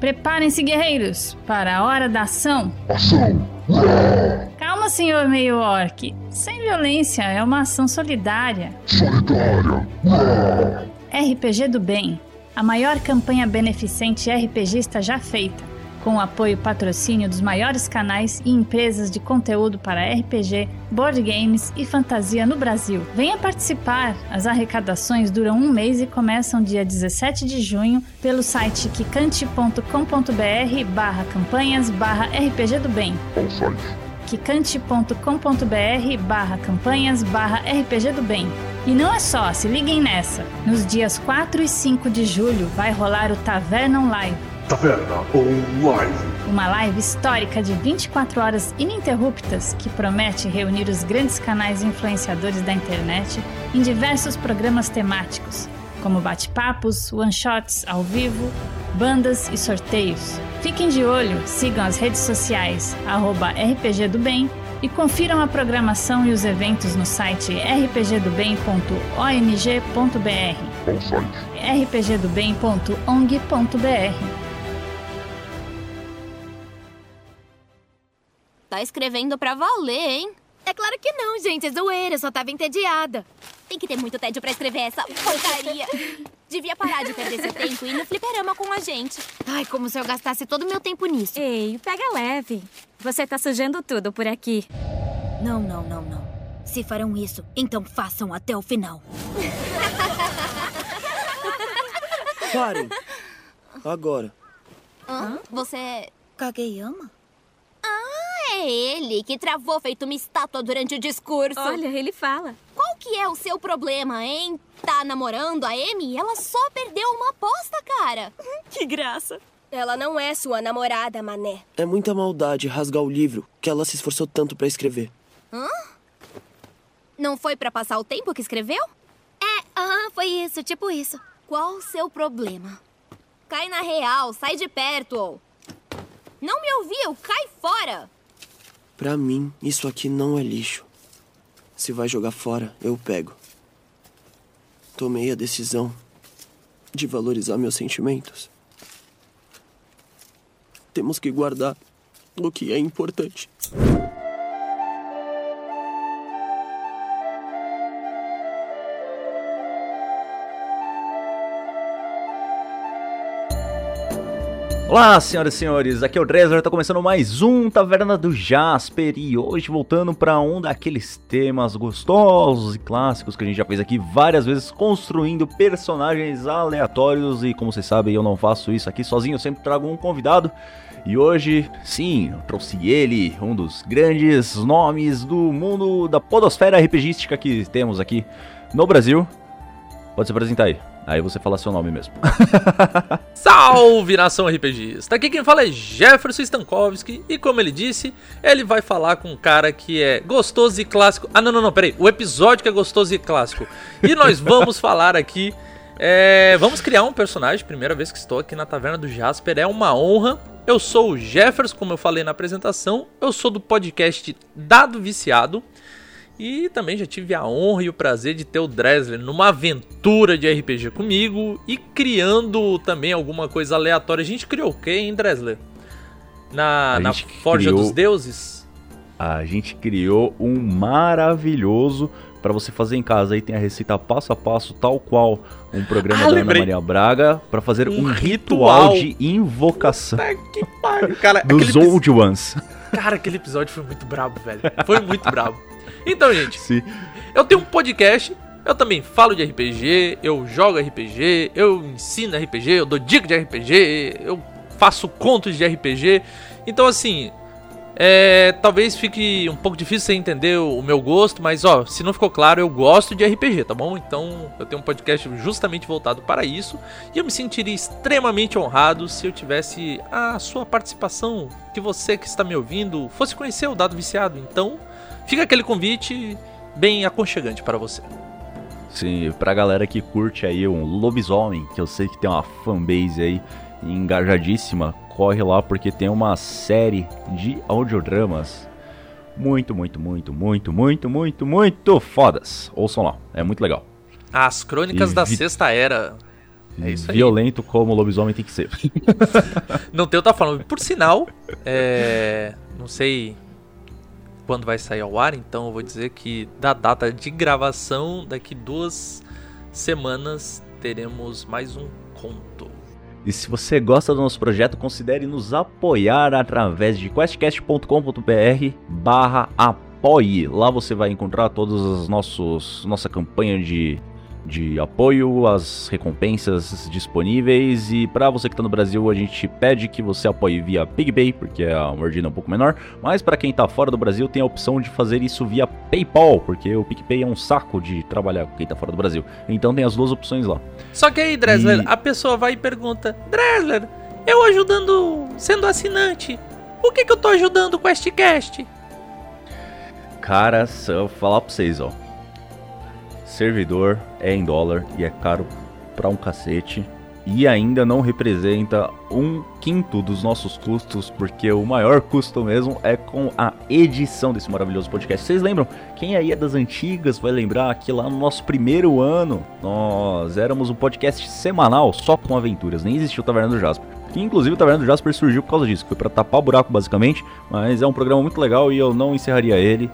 Preparem-se, guerreiros, para a hora da ação. Ação! Calma, senhor meio orc. Sem violência, é uma ação solidária. Solidária! RPG do Bem, a maior campanha beneficente RPGista já feita, com o apoio e patrocínio dos maiores canais e empresas de conteúdo para RPG, board games e fantasia no Brasil. Venha participar! As arrecadações duram um mês e começam dia 17 de junho pelo site kikante.com.br barra campanhas barra RPG do Bem kikante.com.br barra campanhas barra RPG do Bem. E não é só, se liguem nessa. Nos dias 4 e 5 de julho vai rolar o Taverna Live, Taverna Online. uma live histórica de 24 horas ininterruptas que promete reunir os grandes canais influenciadores da internet em diversos programas temáticos, como bate-papos, one-shots ao vivo, bandas e sorteios. Fiquem de olho, sigam as redes sociais arroba RPG do Bem e confiram a programação e os eventos no site rpgdobem.ong.br site. rpgdobem.ong.br Tá escrevendo pra valer, hein? É claro que não, gente. É zoeira. Eu só tava entediada. Tem que ter muito tédio pra escrever essa porcaria. Devia parar de perder seu tempo e ir no fliperama com a gente. Ai, como se eu gastasse todo o meu tempo nisso. Ei, pega leve. Você tá sujando tudo por aqui. Não, não, não, não. Se farão isso, então façam até o final. Parem! Agora. Hã? Você. Kageyama? É ele que travou feito uma estátua durante o discurso. Olha, ele fala. Qual que é o seu problema, hein? Tá namorando a Amy? Ela só perdeu uma aposta, cara. Que graça. Ela não é sua namorada, mané. É muita maldade rasgar o livro que ela se esforçou tanto pra escrever. Não foi pra passar o tempo que escreveu? É, aham, foi isso, tipo isso. Qual o seu problema? Cai na real, sai de perto. ou- Não me ouviu, cai fora. Pra mim, isso aqui não é lixo. Se vai jogar fora, eu pego. Tomei a decisão de valorizar meus sentimentos. Temos que guardar o que é importante. Olá, senhoras e senhores, aqui é o Dresler, tá começando mais um Taverna do Jasper e hoje voltando para um daqueles temas gostosos e clássicos que a gente já fez aqui várias vezes, construindo personagens aleatórios e como vocês sabem, eu não faço isso aqui sozinho, eu sempre trago um convidado. E hoje, sim, eu trouxe ele, um dos grandes nomes do mundo da podosfera RPGística que temos aqui no Brasil. Pode se apresentar aí. Aí você fala seu nome mesmo. Salve nação RPGista! Aqui quem fala é Jefferson Stankowski e como ele disse, ele vai falar com um cara que é gostoso e clássico. Ah, não, não, não, peraí. O episódio que é gostoso e clássico. E nós vamos falar aqui. é, vamos criar um personagem, primeira vez que estou aqui na Taverna do Jasper, é uma honra. Eu sou o Jefferson, como eu falei na apresentação. Eu sou do podcast Dado Viciado. E também já tive a honra e o prazer de ter o Dresler numa aventura de RPG comigo e criando também alguma coisa aleatória. A gente criou o quê, hein, Dresler? Na, na Forja criou- dos Deuses? A gente criou um maravilhoso pra você fazer em casa. Aí tem a receita passo a passo, tal qual um programa Ah, da Ana lembrei. Maria Braga, pra fazer Um um, ritual. ritual, de invocação que pariu, cara. dos epi- Old Ones. cara, aquele episódio foi muito brabo, velho. Foi muito brabo. Então, gente, Sim. eu tenho um podcast. Eu também falo de RPG, eu jogo RPG, eu ensino RPG, eu dou dica de RPG, eu faço contos de RPG. Então, assim, é, talvez fique um pouco difícil você entender o o meu gosto, mas ó, se não ficou claro, eu gosto de RPG, tá bom? Então, eu tenho um podcast justamente voltado para isso e eu me sentiria extremamente honrado se eu tivesse a sua participação, que você que está me ouvindo fosse conhecer o Dado Viciado. Então, fica aquele convite bem aconchegante para você. Sim, pra galera que curte aí um lobisomem, que eu sei que tem uma fanbase aí engajadíssima, corre lá porque tem uma série de audiodramas muito, muito, muito, muito, muito, muito, muito fodas. Ouçam lá, é muito legal. As Crônicas E da vi- Sexta Era. É isso aí. Violento como o lobisomem tem que ser. Não tem outra forma. Por sinal, é, não sei quando vai sair ao ar, então eu vou dizer que da data de gravação, daqui duas semanas teremos mais um conto. E se você gosta do nosso projeto, considere nos apoiar através de questcast.com.br barra apoie. Lá você vai encontrar todas as nossos, nossa campanha de, de apoio, as recompensas disponíveis. E para você que está no Brasil, a gente pede que você apoie via PigPay, porque a mordida é um pouco menor. Mas para quem está fora do Brasil, tem a opção de fazer isso via PayPal, porque o PicPay é um saco de trabalhar com quem está fora do Brasil. Então tem as duas opções lá. Só que aí, Dresler, E- a pessoa vai e pergunta: Dresler, eu ajudando, sendo assinante, o que, que eu tô ajudando com este cast? Cara, se eu falar pra vocês, ó. Servidor é em dólar e é caro pra um cacete. E ainda não representa um quinto dos nossos custos, porque o maior custo mesmo é com a edição desse maravilhoso podcast. Vocês lembram? Quem aí é das antigas vai lembrar que lá no nosso primeiro ano nós éramos um podcast semanal só com aventuras, nem existia o Taverna do Jasper. Que inclusive o Taverna do Jasper surgiu por causa disso, que foi pra tapar o buraco basicamente, mas é um programa muito legal e eu não encerraria ele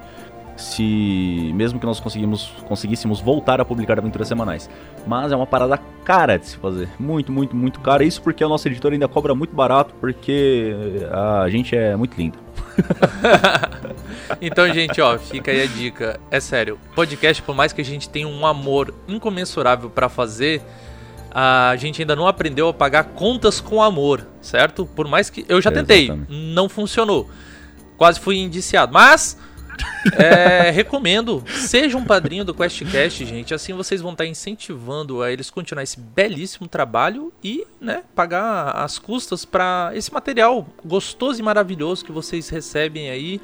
se mesmo que nós conseguimos, conseguíssemos voltar a publicar aventuras semanais. Mas é uma parada cara de se fazer, muito, muito, muito cara. Isso porque a nossa editora ainda cobra muito barato, porque a gente é muito lindo. Então, gente, ó, fica aí a dica. É sério, podcast, por mais que a gente tenha um amor incomensurável pra fazer, a gente ainda não aprendeu a pagar contas com amor, certo? Por mais que eu já tentei, Exatamente. não funcionou. Quase fui indiciado, mas é, recomendo, seja um padrinho do QuestCast, gente. Assim vocês vão estar incentivando a eles continuar esse belíssimo trabalho e, né, pagar as custas para esse material gostoso e maravilhoso que vocês recebem aí.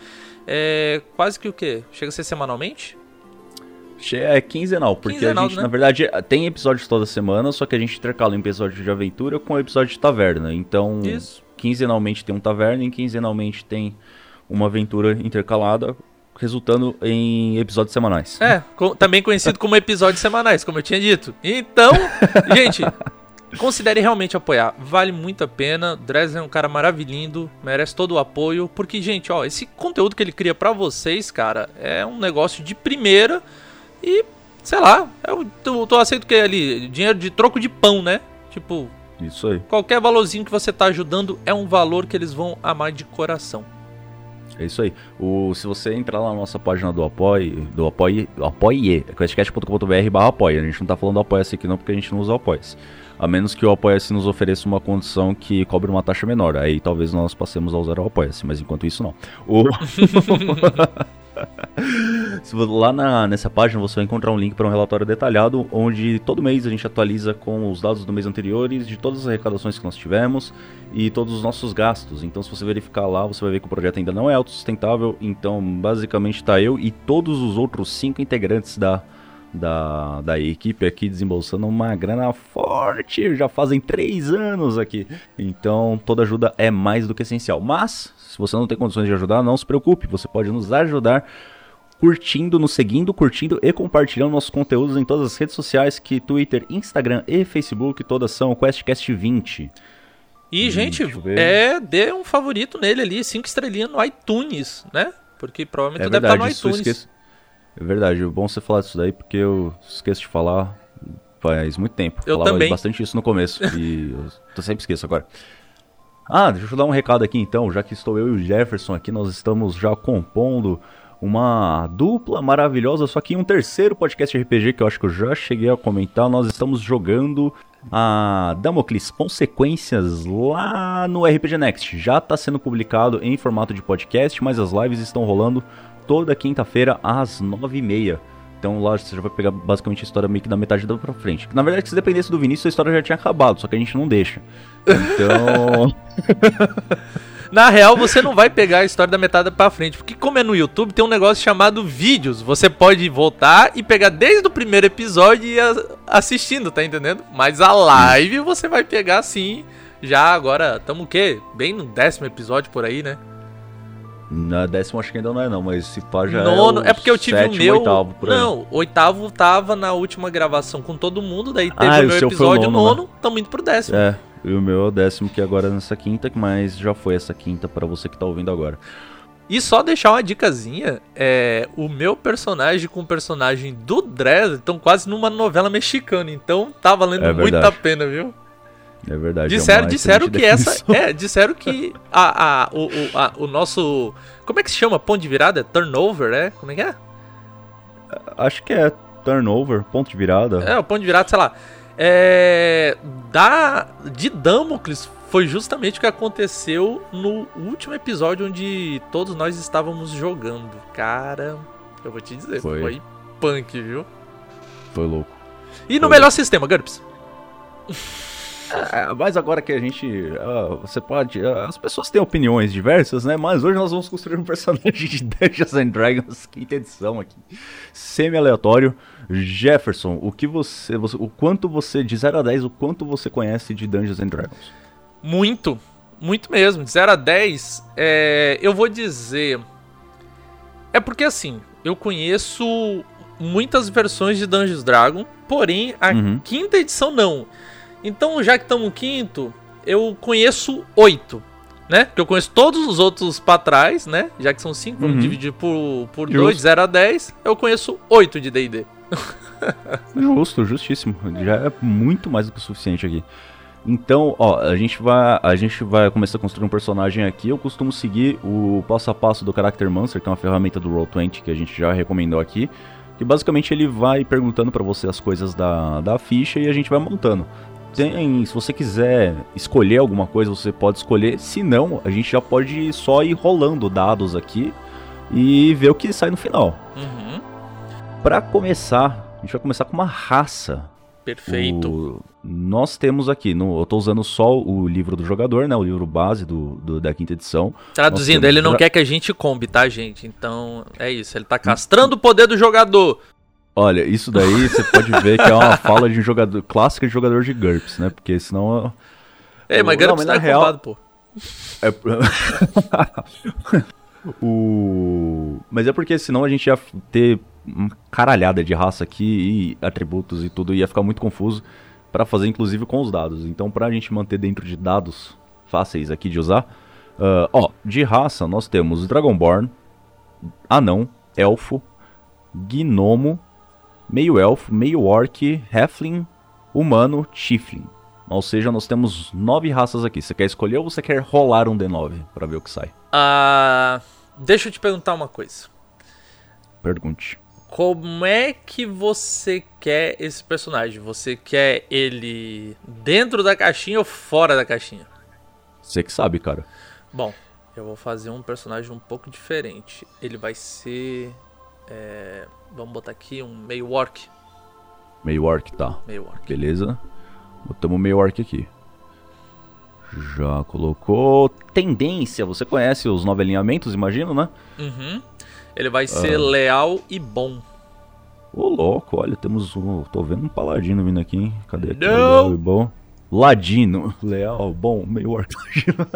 É, quase que o quê? Chega a ser semanalmente? É quinzenal, porque Quinzenal, a gente, né? na verdade, tem episódios toda semana, só que a gente intercala um episódio de aventura com um episódio de taverna. Então, Isso. quinzenalmente tem um taverna e quinzenalmente tem uma aventura intercalada, resultando em episódios semanais. É, também conhecido como episódios semanais, como eu tinha dito. Então, gente, considere realmente apoiar. Vale muito a pena. Dresden é um cara maravilhoso, merece todo o apoio. Porque, gente, ó, esse conteúdo que ele cria pra vocês, cara, é um negócio de primeira. E, sei lá, eu tô, tô aceito que ali, dinheiro de troco de pão, né? Tipo, Isso aí. qualquer valorzinho que você tá ajudando é um valor que eles vão amar de coração. É isso aí. O, se você entrar lá na nossa página do Apoie, do Apoie, apoie, questcast.com.br barra apoia. A gente não tá falando do Apoia-se aqui não, porque a gente não usa Apoia-se. A menos que o Apoia-se nos ofereça uma condição que cobre uma taxa menor. Aí talvez nós passemos a usar o Apoia-se, mas enquanto isso não. O... Lá na- nessa página você vai encontrar um link para um relatório detalhado, onde todo mês a gente atualiza com os dados do mês anteriores, de todas as arrecadações que nós tivemos e todos os nossos gastos. Então, se você verificar lá, você vai ver que o projeto ainda não é autossustentável. Então, basicamente, está eu e todos os outros cinco integrantes da, da, da equipe aqui desembolsando uma grana forte. Já fazem três anos aqui. Então, toda ajuda é mais do que essencial. Mas, se você não tem condições de ajudar, não se preocupe. Você pode nos ajudar curtindo, nos seguindo, curtindo e compartilhando nossos conteúdos em todas as redes sociais, que Twitter, Instagram e Facebook, todas são o QuestCast20. E, Hum, gente, é, dê um favorito nele ali, cinco estrelinhas no iTunes, né? Porque provavelmente É tu deve estar no verdade, iTunes. esqueço. É verdade, é bom você falar disso daí, porque eu esqueço de falar faz muito tempo. Eu Falava também. bastante isso no começo, e eu sempre esqueço agora. Ah, deixa eu dar um recado aqui então, já que estou eu e o Jefferson aqui, nós estamos já compondo uma dupla maravilhosa, só que em um terceiro podcast RPG que eu acho que eu já cheguei a comentar, nós estamos jogando a Damocles Consequências lá no RPG Next. Já está sendo publicado em formato de podcast, mas as lives estão rolando toda quinta-feira às nove e meia. Então lá você já vai pegar basicamente a história meio que da metade da pra frente. Na verdade, se dependesse do Vinícius, a história já tinha acabado, só que a gente não deixa. Então. Na real, você não vai pegar a história da metade pra frente, porque como é no YouTube, tem um negócio chamado vídeos. Você pode voltar e pegar desde o primeiro episódio e assistindo, tá entendendo? Mas a live você vai pegar assim, já agora, tamo o quê? Bem no décimo episódio por aí, né? Na décimo acho que ainda não é não, mas se pá já Nono, é, é, porque eu tive sétimo, o meu. oitavo, por aí. não, oitavo tava na última gravação com todo mundo, daí teve Ah, o meu o episódio nono, né? nono, tamo indo pro décimo. É, e o meu é o décimo que agora é nessa quinta, mas já foi essa quinta pra você que tá ouvindo agora. E só deixar uma dicasinha, é, o meu personagem com o personagem do Dredd estão quase numa novela mexicana, então tá valendo É muito a pena, viu? É verdade. Disseram, é disseram que essa. definição. É, disseram que a, a, o, o, a- o nosso. Como é que se chama? Ponto de virada? É turnover, é? Como é que é? Acho que é turnover, ponto de virada. É, o ponto de virada, sei lá. É. Da. De Damocles foi justamente o que aconteceu no último episódio onde todos nós estávamos jogando. Cara, eu vou te dizer, Foi. foi, punk, viu? Foi louco. E no Foi. melhor sistema, GURPS? É, mas agora que a gente. ah, você pode. ah, as pessoas têm opiniões diversas, né? Mas hoje nós vamos construir um personagem de Dungeons and Dragons, quinta edição aqui. Semi-aleatório. Jefferson, o que você, você. O quanto você. De 0 a 10, o quanto você conhece de Dungeons and Dragons? Muito, muito mesmo. De 0 a 10, é, eu vou dizer. É porque assim, eu conheço muitas versões de Dungeons Dragon, porém a Uhum. quinta edição não. Então, já que estamos no quinto, eu conheço oito, né? Porque eu conheço todos os outros pra trás, né? Já que são cinco, vamos Uhum. dividir por, por dois, 0 a 10, eu conheço oito de D&D. Justo, justíssimo. Já é muito mais do que o suficiente aqui. Então, ó, a gente vai, a gente vai começar a construir um personagem aqui. Eu costumo seguir o passo a passo do Character Monster, que é uma ferramenta do Roll20 que a gente já recomendou aqui. Que basicamente ele vai perguntando pra você as coisas da, da ficha e a gente vai montando. Tem, se você quiser escolher alguma coisa, você pode escolher. Se não, a gente já pode só ir rolando dados aqui e ver o que sai no final. Uhum. Pra começar, a gente vai começar com uma raça. Perfeito. O- nós temos aqui, no, eu tô usando só o livro do jogador, né? O livro base do, do- da quinta edição. Traduzindo, temos ele não quer que a gente combe, tá, gente? Então, é isso. Ele tá castrando o poder do jogador. Olha, isso daí você pode ver que é uma fala de um jogador clássica de jogador de GURPS, né? Porque senão Ei, mas Não, Gramps mas não na é real- combado, pô. É... o... Mas é porque senão a gente ia ter caralhada de raça aqui e atributos e tudo, ia ficar muito confuso pra fazer inclusive com os dados. Então pra gente manter dentro de dados fáceis aqui de usar, ah, ó, de raça nós temos Dragonborn, Anão, Elfo, Gnomo, Meio Elfo, Meio Orc, Halfling, Humano, Tiflin. Ou seja, nós temos nove raças aqui. Você quer escolher ou você quer rolar um D9 pra ver o que sai? Ah, deixa eu te perguntar uma coisa. Pergunte. Como é que você quer esse personagem? Você quer ele dentro da caixinha ou fora da caixinha? Você que sabe, cara. Bom, eu vou fazer um personagem um pouco diferente. Ele vai ser. é, vamos botar aqui um meio orc. Meio Orc, tá. Meio orc. Beleza. Botamos meio Orc aqui. Já colocou. Tendência. Você conhece os nove alinhamentos, imagino, né? Uhum. Ele vai ser leal e bom. Ô, louco, olha, temos um. Tô vendo um paladino vindo aqui, hein? Cadê aqui? Não. Leal e bom. Ladino. Leal, bom, meio ladino.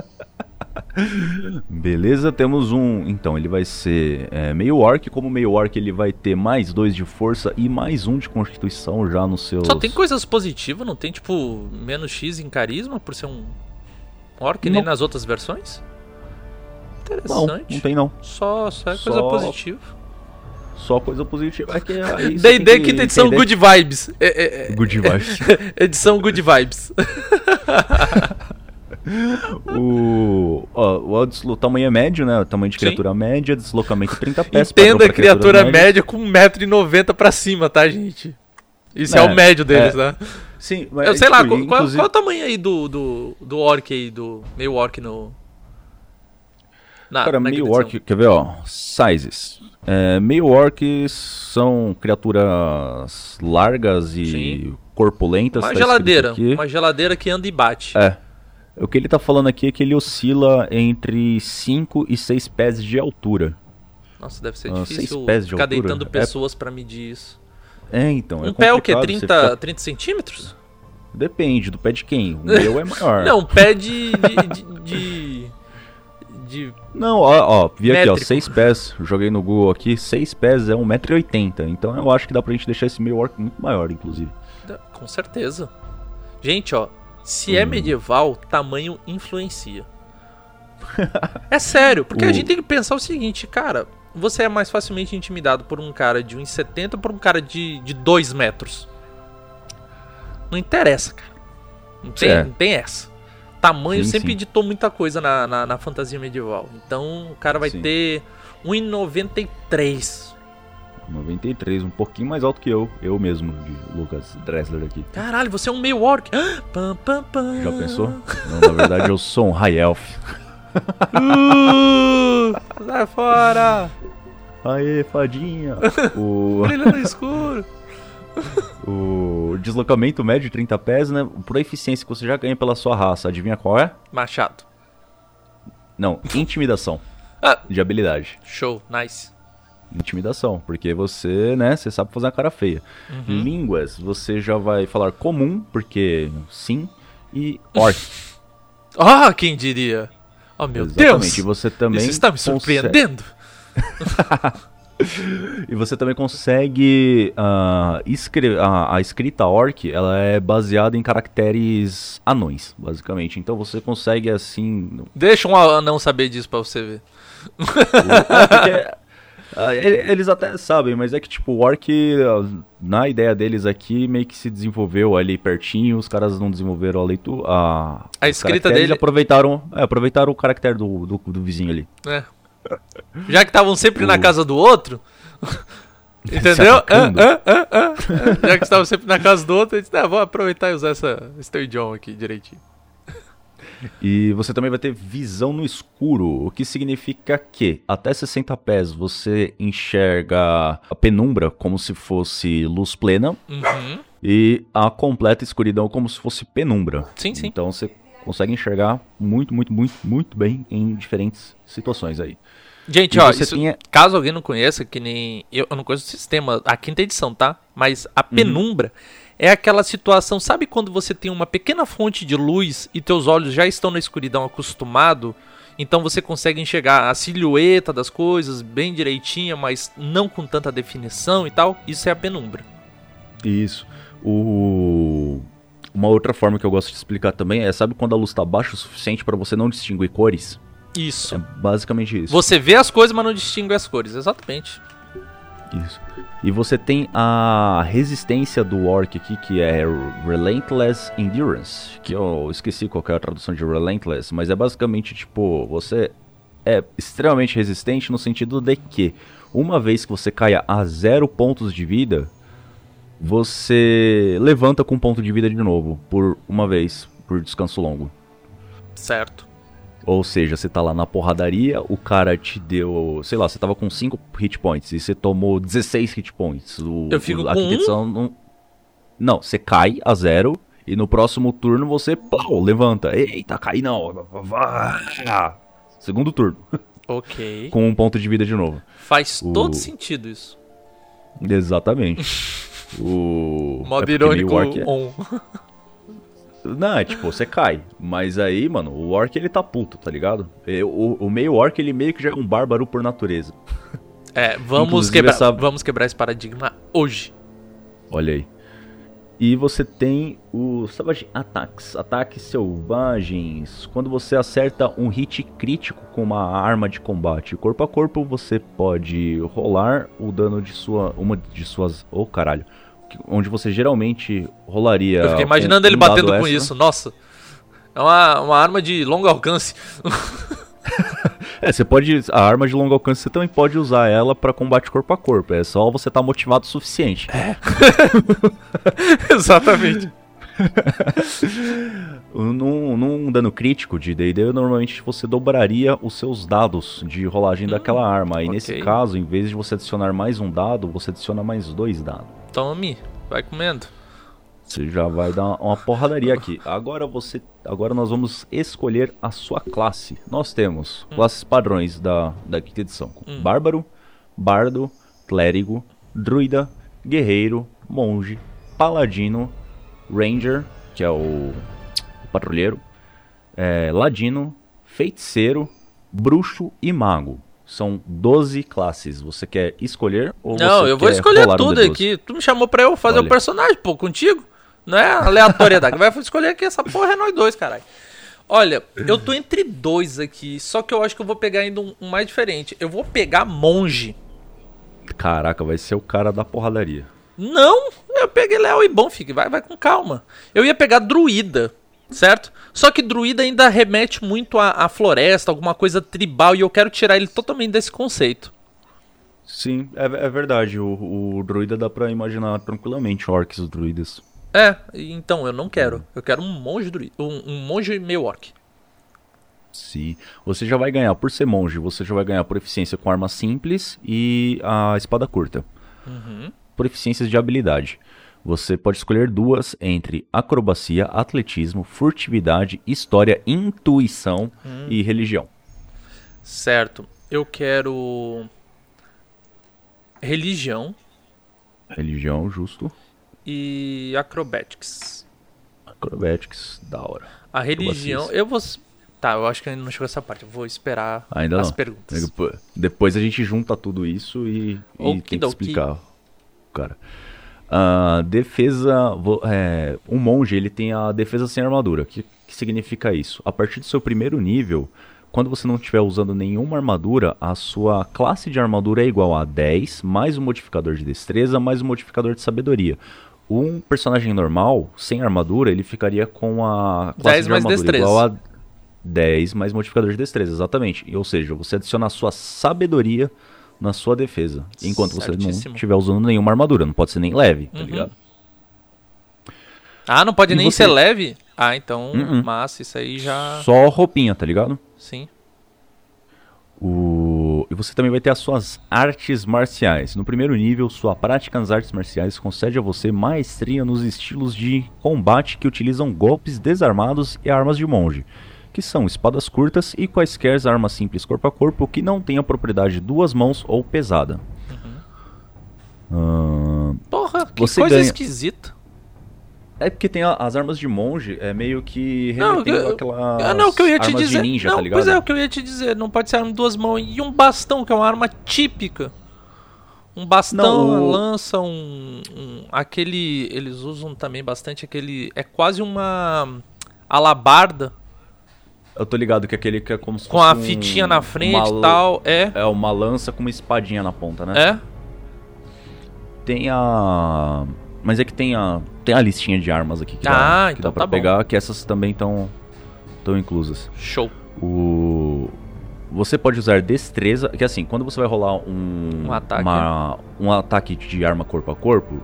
Beleza, temos um. Então, ele vai ser é, meio orc. Como meio orc, ele vai ter mais dois de força e mais um de constituição já no seu. Só tem coisas positivas, não tem tipo menos X em carisma por ser um orc nem Não. nas outras versões? Não, Interessante. não tem não. Só, só é Só- coisa positiva. Só coisa positiva. É que tem D&D que quinta edição entender- Good Vibes. É, é, é, Good vibes. edição Good Vibes. o, ó, o deslo- tamanho é médio, né? O tamanho de Sim. criatura média, deslocamento 30 pés. Entenda pra criatura criaturas média com 1,90m pra cima, tá, gente? Isso é, É, o médio deles, é. né? Sim, mas Eu sei lá, tipo, qual, qual- inclusive- qual é o tamanho aí do, do, do orc aí, do meio orc no... Na, Cara, na meio orc, quer ver, ó? Sizes. É, meio orcs são criaturas largas e Sim. corpulentas. Uma tá geladeira, uma geladeira que anda e bate. É. O que ele tá falando aqui é que ele oscila entre 5 e 6 pés de altura. Nossa, deve ser Ah, difícil pés de ficar altura? deitando É- pessoas pra medir isso. É, então. Um é pé é o quê? complicado, você 30, fica- 30 centímetros? Depende do pé de quem. O meu é maior. Não, um pé de. de, de, de- de. Não, ó, ó vi aqui, ó, Métrico. 6 pés. Joguei no Google aqui, 6 pés é 1,80m. Então eu acho que dá pra gente deixar esse meio orc muito maior, inclusive. Com certeza. Gente, ó, se é Hum. medieval, tamanho influencia. é sério, porque a gente tem que pensar o seguinte, cara. Você é mais facilmente intimidado por um cara de 1,70 ou por um cara de, de 2 metros? Não interessa, cara. Não tem, É. não tem essa. Tamanho Sim, sempre sim. ditou muita coisa na, na, na fantasia medieval. Então o cara vai Sim. ter 1,93. 93, um pouquinho mais alto que eu. Eu mesmo, de Lucas Dressler aqui. Caralho, você é um meio orc. Pam, pam, pam. Já pensou? Não, na verdade eu sou um High Elf. Uh, sai fora! Aê, fadinha! O, Brilha no escuro. O deslocamento médio de 30 pés, né? Por eficiência que você já ganha pela sua raça, adivinha qual é? Machado. Não, intimidação. Ah. De habilidade. Show, nice. Intimidação, porque você, né, você sabe fazer uma cara feia. Uhum. Línguas, você já vai falar comum, porque sim, e orc. Ah, quem diria? Oh, meu Exatamente, e Deus! você também Isso está me consegue- surpreendendo. E você também consegue ah, escre- a, a escrita orc, ela é baseada em caracteres anões, basicamente. Então você consegue assim, Deixa um anão saber disso pra você ver. Ele- eles até sabem, mas é que tipo, o Orc, ah, na ideia deles aqui, meio que se desenvolveu ali pertinho, os caras não desenvolveram a leitura. A, A escrita dele- aproveitaram, é, aproveitaram o caractere do, do, do vizinho ali. né? Já que estavam sempre na casa do outro. Entendeu? ah, ah, ah. Já que estavam sempre na casa do outro, eu disse, ah, vou aproveitar e usar essa, esse teu idioma aqui direitinho. E você também vai ter visão no escuro, o que significa que até 60 pés você enxerga a penumbra como se fosse luz plena Uhum. e a completa escuridão como se fosse penumbra. Sim, sim. Então você consegue enxergar muito, muito, muito, muito bem em diferentes situações aí. Gente, E ó, isso- tinha- caso alguém não conheça, que nem. Eu, eu não conheço o sistema, a quinta edição, tá? Mas a penumbra é aquela situação. Sabe quando você tem uma pequena fonte de luz e teus olhos já estão na escuridão acostumado? Então você consegue enxergar a silhueta das coisas bem direitinha, mas não com tanta definição e tal. Isso é a penumbra. Isso. O... Uma outra forma que eu gosto de explicar também é, sabe quando a luz está baixa o suficiente para você não distinguir cores? Isso. É basicamente isso. Você vê as coisas, mas não distingue as cores. Exatamente. Isso. E você tem a resistência do Orc aqui, que é Relentless Endurance. Que eu esqueci qual que é a tradução de Relentless, mas é basicamente tipo, você é extremamente resistente no sentido de que, uma vez que você caia a zero pontos de vida, você levanta com um ponto de vida de novo, por uma vez, por descanso longo. Certo. Ou seja, você tá lá na porradaria, o cara te deu, sei lá, você tava com 5 hit points e você tomou 16 hit points. O, Eu fico o, a com um? não. Não, você cai a zero e no próximo turno você plau, levanta. Eita, cai não. Segundo turno, Ok. com um ponto de vida de novo. Faz O- todo sentido isso. Exatamente. o. Modo é irônico é- on. Não, é tipo, você cai. Mas aí, mano, o orc ele tá puto, tá ligado? O, o meio orc ele meio que já é um bárbaro por natureza. É, vamos Inclusive, quebrar, essa- vamos quebrar esse paradigma hoje. Olha aí. E você tem os Savage Attacks, ataques selvagens. Quando você acerta um hit crítico com uma arma de combate corpo a corpo, você pode rolar o dano de sua uma de suas, oh caralho, onde você geralmente rolaria. Eu fiquei imaginando ele um dado batendo com extra. isso, nossa. É uma, uma arma de longo alcance. É, você pode a arma de longo alcance você também pode usar ela pra combate corpo a corpo. É só você estar motivado o suficiente. Exatamente. Num, num dano crítico de D&D, normalmente você dobraria os seus dados de rolagem daquela arma. E nesse ok. caso, em vez de você adicionar mais um dado, você adiciona mais dois dados. Tome, vai comendo. Você já vai dar uma porradaria aqui. Agora você, agora nós vamos escolher a sua classe. Nós temos classes padrões da, da quinta edição: Hum. Bárbaro, Bardo, Clérigo, Druida, Guerreiro, Monge, Paladino, Ranger, que é o, o patrulheiro, é, Ladino, Feiticeiro, bruxo e mago. São 12 classes. Você quer escolher ou Não, eu vou escolher um tudo D12? aqui. Tu me chamou pra eu fazer Olha. o personagem, pô, contigo. Não é aleatoriedade. Vai escolher aqui, essa porra é nós dois, caralho. Olha, eu tô entre dois aqui, só que eu acho que eu vou pegar ainda um, um mais diferente. Eu vou pegar monge. Caraca, vai ser o cara da porradaria. Não, eu peguei Léo e bom, fique, vai, vai com calma. Eu ia pegar druida, certo? Só que druida ainda remete muito à, à floresta, alguma coisa tribal, e eu quero tirar ele totalmente desse conceito. Sim, é, é verdade. O, o druida dá pra imaginar tranquilamente orcs e druidas. É, então eu não quero. Eu quero um monge druida, um, um monge meio orc. Sim. Você já vai ganhar, por ser monge, você já vai ganhar por eficiência com arma simples e a espada curta. Por eficiências de habilidade. Você pode escolher duas entre acrobacia, atletismo, furtividade, história, intuição e religião. Certo. Eu quero religião Religião, justo. e acrobatics. Acrobatics, da hora. A religião, eu vou Tá, eu acho que ainda não chegou essa parte. Eu vou esperar Ainda as não. perguntas. Depois- a gente junta tudo isso e, e tem que explicar. Cara. Ah, defesa. é, um monge ele tem a defesa sem armadura. O que, que significa isso? A partir do seu primeiro nível, quando você não estiver usando nenhuma armadura, a sua classe de armadura é igual a 10, mais um modificador de destreza, mais um modificador de sabedoria. Um personagem normal, sem armadura, ele ficaria com a classe 10 de mais armadura destreza. igual a 10 mais modificador de destreza, exatamente. Ou seja, você adiciona a sua sabedoria na sua defesa. Enquanto você Certíssimo. não estiver usando nenhuma armadura. Não pode ser nem leve, tá Uhum. ligado? Ah, não pode E nem você? ser leve? Ah, então, Uh-uh. massa, isso aí já. Só roupinha, tá ligado? Sim. O... E você também vai ter as suas artes marciais. No primeiro nível, sua prática nas artes marciais concede a você maestria nos estilos de combate que utilizam golpes desarmados e armas de monge, que são espadas curtas e quaisquer armas simples corpo a corpo que não tenham propriedade de duas mãos ou pesada. Ahn, Porra, que coisa ganha. esquisita. É porque tem a- as armas de monge, é meio que remetendo eu- aquelas Ah, não, o que eu ia te armas dizer. de ninja, não, tá ligado? pois é, o que eu ia te dizer. Não pode ser arma de duas mãos e um bastão, que é uma arma típica. Um bastão, Não, o- lança, um, um- Aquele. Eles usam também bastante aquele. É quase uma. Alabarda. Eu tô ligado que aquele que é como se Com fosse a um- fitinha na frente e tal. É. É uma lança com uma espadinha na ponta, né? É. Tem a. Mas é que tem a. Tem a listinha de armas aqui que Ah, dá, que então dá pra tá bom. pegar, que essas também estão estão inclusas. Show. O. Você pode usar destreza, que assim, quando você vai rolar um, Um ataque. uma- um ataque de arma corpo a corpo,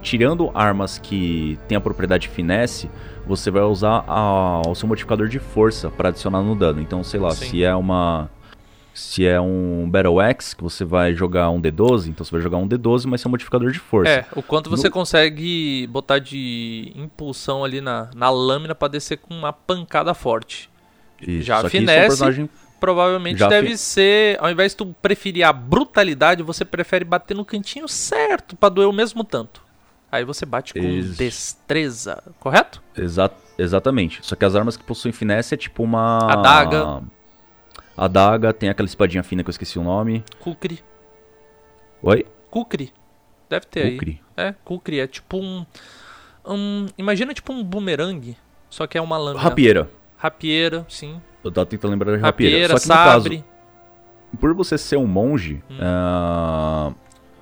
tirando armas que tem a propriedade finesse, você vai usar a- o seu modificador de força para adicionar no dano. Então, sei lá, Sim. se é uma se é um Battle Axe, que você vai jogar um D12, então você vai jogar um D12, mas seu modificador de força. É, o quanto você No- consegue botar de impulsão ali na, na lâmina pra descer com uma pancada forte. Isso, já isso é um finesse, personagem Provavelmente Já deve fi- ser, ao invés de tu preferir a brutalidade, você prefere bater no cantinho certo pra doer o mesmo tanto. Aí você bate com Ex- destreza, correto? Exa exatamente. Só que as armas que possuem finesse é tipo uma. Adaga. Adaga, tem aquela espadinha fina que eu esqueci o nome. Kukri. Oi? Kukri. Deve ter Kukri. aí. É, Kukri. É tipo um, um... Imagina tipo um bumerangue, só que é uma lâmina. Rapieira. Rapieira, sim. Eu tava tentando lembrar de rapieira. Rapieira, Só que no caso, sabre. por você ser um monge, Hum. ah,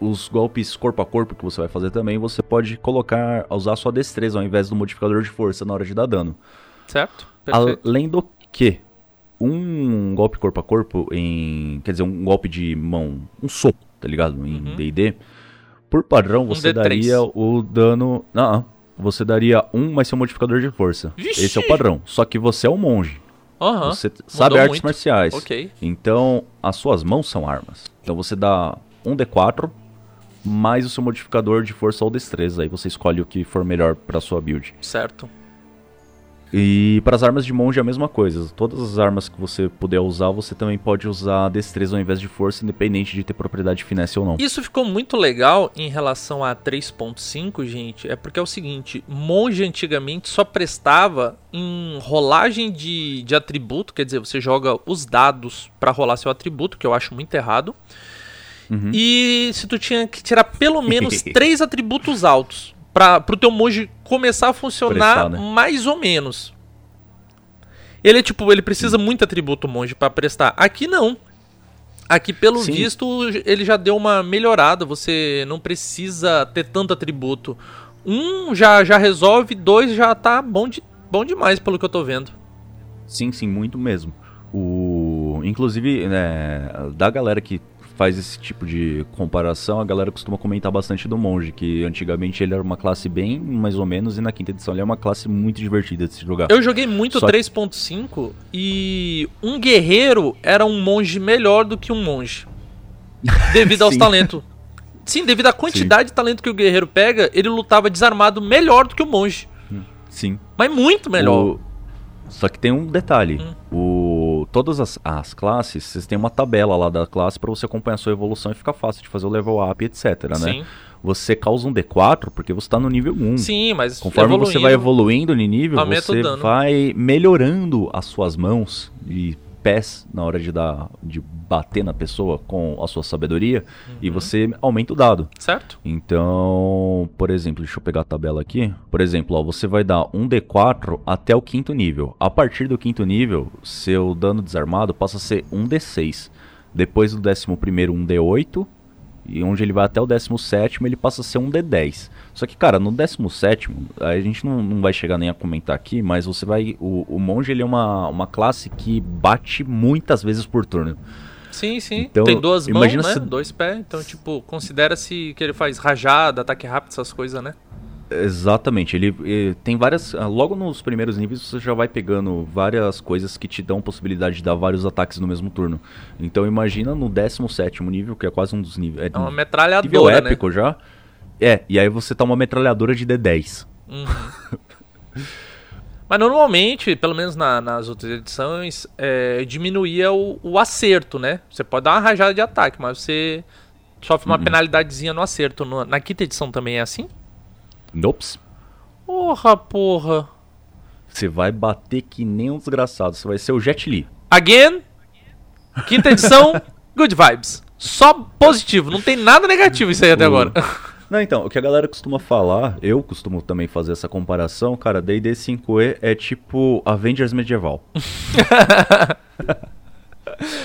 os golpes corpo a corpo que você vai fazer também, você pode colocar, usar sua destreza ao invés do modificador de força na hora de dar dano. Certo? Perfeito. Além do que, um golpe corpo a corpo em. Quer dizer, um golpe de mão. Um soco, tá ligado? Em Uhum. DD. Por padrão, você D3. daria o dano. Não, você daria um mais seu modificador de força. Vixe! Esse é o padrão. Só que você é um monge. Aham. Você sabe artes muito. marciais. Ok. Então, as suas mãos são armas. Então você dá um D4 mais o seu modificador de força ou destreza. Aí você escolhe o que for melhor pra sua build. Certo. E para as armas de monge é a mesma coisa. Todas as armas que você puder usar, você também pode usar destreza ao invés de força, independente de ter propriedade finesse ou não. Isso ficou muito legal em relação a 3.5, gente. É porque é o seguinte: monge antigamente só prestava em rolagem de, de atributo, quer dizer, você joga os dados para rolar seu atributo, que eu acho muito errado. Uhum. E se tu tinha que tirar pelo menos três atributos altos para pro teu monge começar a funcionar Prestar, né? mais ou menos. Ele é tipo, ele precisa muito atributo monge para prestar. Aqui não. Aqui, pelo Sim. visto, ele já deu uma melhorada. Você não precisa ter tanto atributo. Um já, já resolve, dois já tá bom, de, bom demais, pelo que eu tô vendo. Sim, sim, muito mesmo. O, inclusive, né, da galera que faz esse tipo de comparação, a galera costuma comentar bastante do monge, que antigamente ele era uma classe bem mais ou menos, e na quinta edição ele é uma classe muito divertida de se jogar. Eu joguei muito Só- 3.5 e um guerreiro era um monge melhor do que um monge. Devido aos Sim. talentos. Sim, devido à quantidade de talento que o guerreiro pega, ele lutava desarmado melhor do que o monge. Sim. Mas muito melhor. O- Só que tem um detalhe. Hum. O... Todas as, as classes, vocês têm uma tabela lá da classe pra você acompanhar a sua evolução e ficar fácil de fazer o level up, etc, né? Sim. Você causa um D4 porque você tá no nível 1. Sim, mas Conforme você vai evoluindo- de nível, o você vai melhorando as suas mãos e pés na hora de dar de bater na pessoa com a sua sabedoria e Uhum. você aumenta o dado. Certo? Então, por exemplo, deixa eu pegar a tabela aqui. Por exemplo, ó, você vai dar um D4 até o quinto nível. A partir do quinto nível, seu dano desarmado passa a ser um D6. Depois do décimo primeiro, um D8. E onde ele vai até o 17 ele passa a ser um D10. Só que, cara, no 17 a gente não, não vai chegar nem a comentar aqui, mas você vai. O, o monge ele é uma, uma classe que bate muitas vezes por turno. Sim, sim. Então, Tem duas mãos, né? se- Dois pés. Então, tipo, considera-se que ele faz rajada, ataque rápido, essas coisas, né? Exatamente, ele, eh, tem várias. ah, Logo nos primeiros níveis você já vai pegando várias coisas que te dão possibilidade de dar vários ataques no mesmo turno. Então imagina no 17 nível, que é quase um dos níveis. É uma nível metralhadora, né? épico já. É, e aí você tá uma metralhadora de D10. Uhum. Mas normalmente, pelo menos na- nas outras edições, é, diminuía o, o acerto, né? Você pode dar uma rajada de ataque, mas você sofre uma Uhum. penalidadezinha no acerto. No- na quinta edição também é assim? Nops. Porra, porra. Você vai bater que nem um desgraçado. Você vai ser o Jet Li. Again, quinta edição, good vibes. Só positivo, não tem nada negativo isso aí até agora. Não, então, o que a galera costuma falar, eu costumo também fazer essa comparação, cara, D&D 5e é tipo Avengers medieval.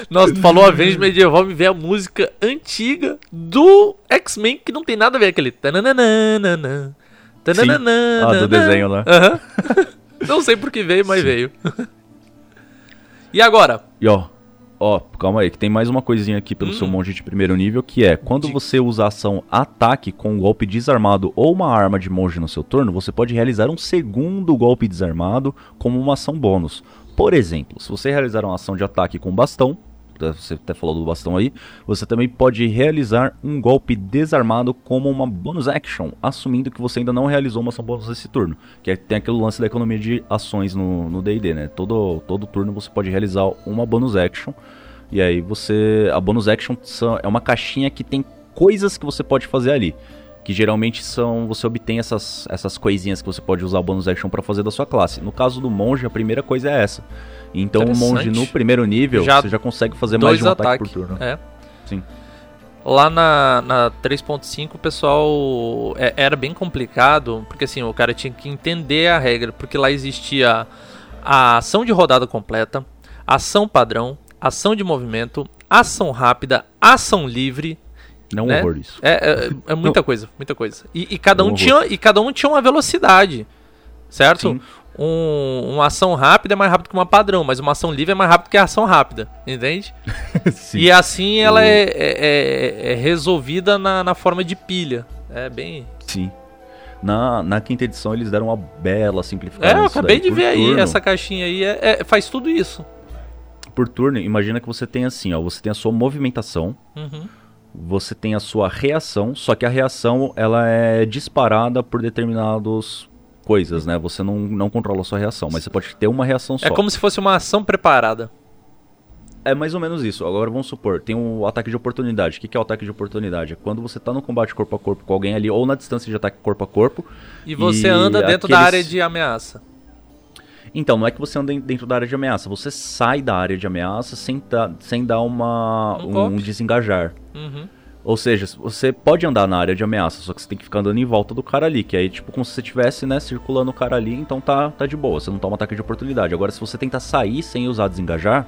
Nossa, tu falou Avengers Medieval, me veio a música antiga do X-Men, que não tem nada a ver com aquele... tananana, tananana, Ah, do desenho lá. Aham. Não sei por que veio, mas veio. E agora? E ó, ó, calma aí, que tem mais uma coisinha aqui pelo Hum. seu monge de primeiro nível, que é, quando você usa a ação ataque com um golpe desarmado ou uma arma de monge no seu turno, você pode realizar um segundo golpe desarmado como uma ação bônus. Por exemplo, se você realizar uma ação de ataque com bastão, você até falou do bastão aí, você também pode realizar um golpe desarmado como uma bonus action, assumindo que você ainda não realizou uma ação bônus nesse turno. Que é, tem aquele lance da economia de ações no D&D, né? Todo, todo turno você pode realizar uma bonus action, e aí você... A bonus action é uma caixinha que tem coisas que você pode fazer ali. Que geralmente são. Você obtém essas, essas coisinhas que você pode usar o bonus action pra fazer da sua classe. No caso do monge, a primeira coisa é essa. Então o monge no primeiro nível, Já você já consegue fazer mais de um ataque ataques. por turno. É. Sim. Lá na, na 3.5 o pessoal é- era bem complicado, porque assim, o cara tinha que entender a regra, porque lá existia a ação de rodada completa, ação padrão, ação de movimento, ação rápida, ação livre. Não é um né? horror isso. É, é, é muita coisa, muita coisa. E, e cada um horror. tinha, e cada um tinha uma velocidade, certo? Sim. Um, uma ação rápida é mais rápido que uma padrão, mas uma ação livre é mais rápido que a ação rápida, entende? Sim. E assim ela é, é- é- é resolvida na, na forma de pilha. É bem. Sim. Na, na quinta edição eles deram uma bela simplificação. É, eu acabei de ver aí, turno- essa caixinha aí é- é- faz tudo isso. Por turno, imagina que você tem assim, ó. Você tem a sua movimentação, Uhum. Você tem a sua reação, só que a reação ela é disparada por determinados coisas, né? Você não, não controla a sua reação, mas você pode ter uma reação só. É como se fosse uma ação preparada. É mais ou menos isso. Agora vamos supor, tem o ataque de oportunidade. O que é o ataque de oportunidade? É quando você tá no combate corpo a corpo com alguém ali, ou na distância de ataque corpo a corpo. E você E anda dentro da aqueles- área de ameaça. Então, não é que você anda dentro da área de ameaça, você sai da área de ameaça sem, tá- sem dar uma, Um um, desengajar. Uhum. Ou seja, você pode andar na área de ameaça, só que você tem que ficar andando em volta do cara ali, que aí, tipo, como se você estivesse, né, circulando o cara ali, então tá, tá de boa, você não toma ataque de oportunidade. Agora, se você tentar sair sem usar desengajar,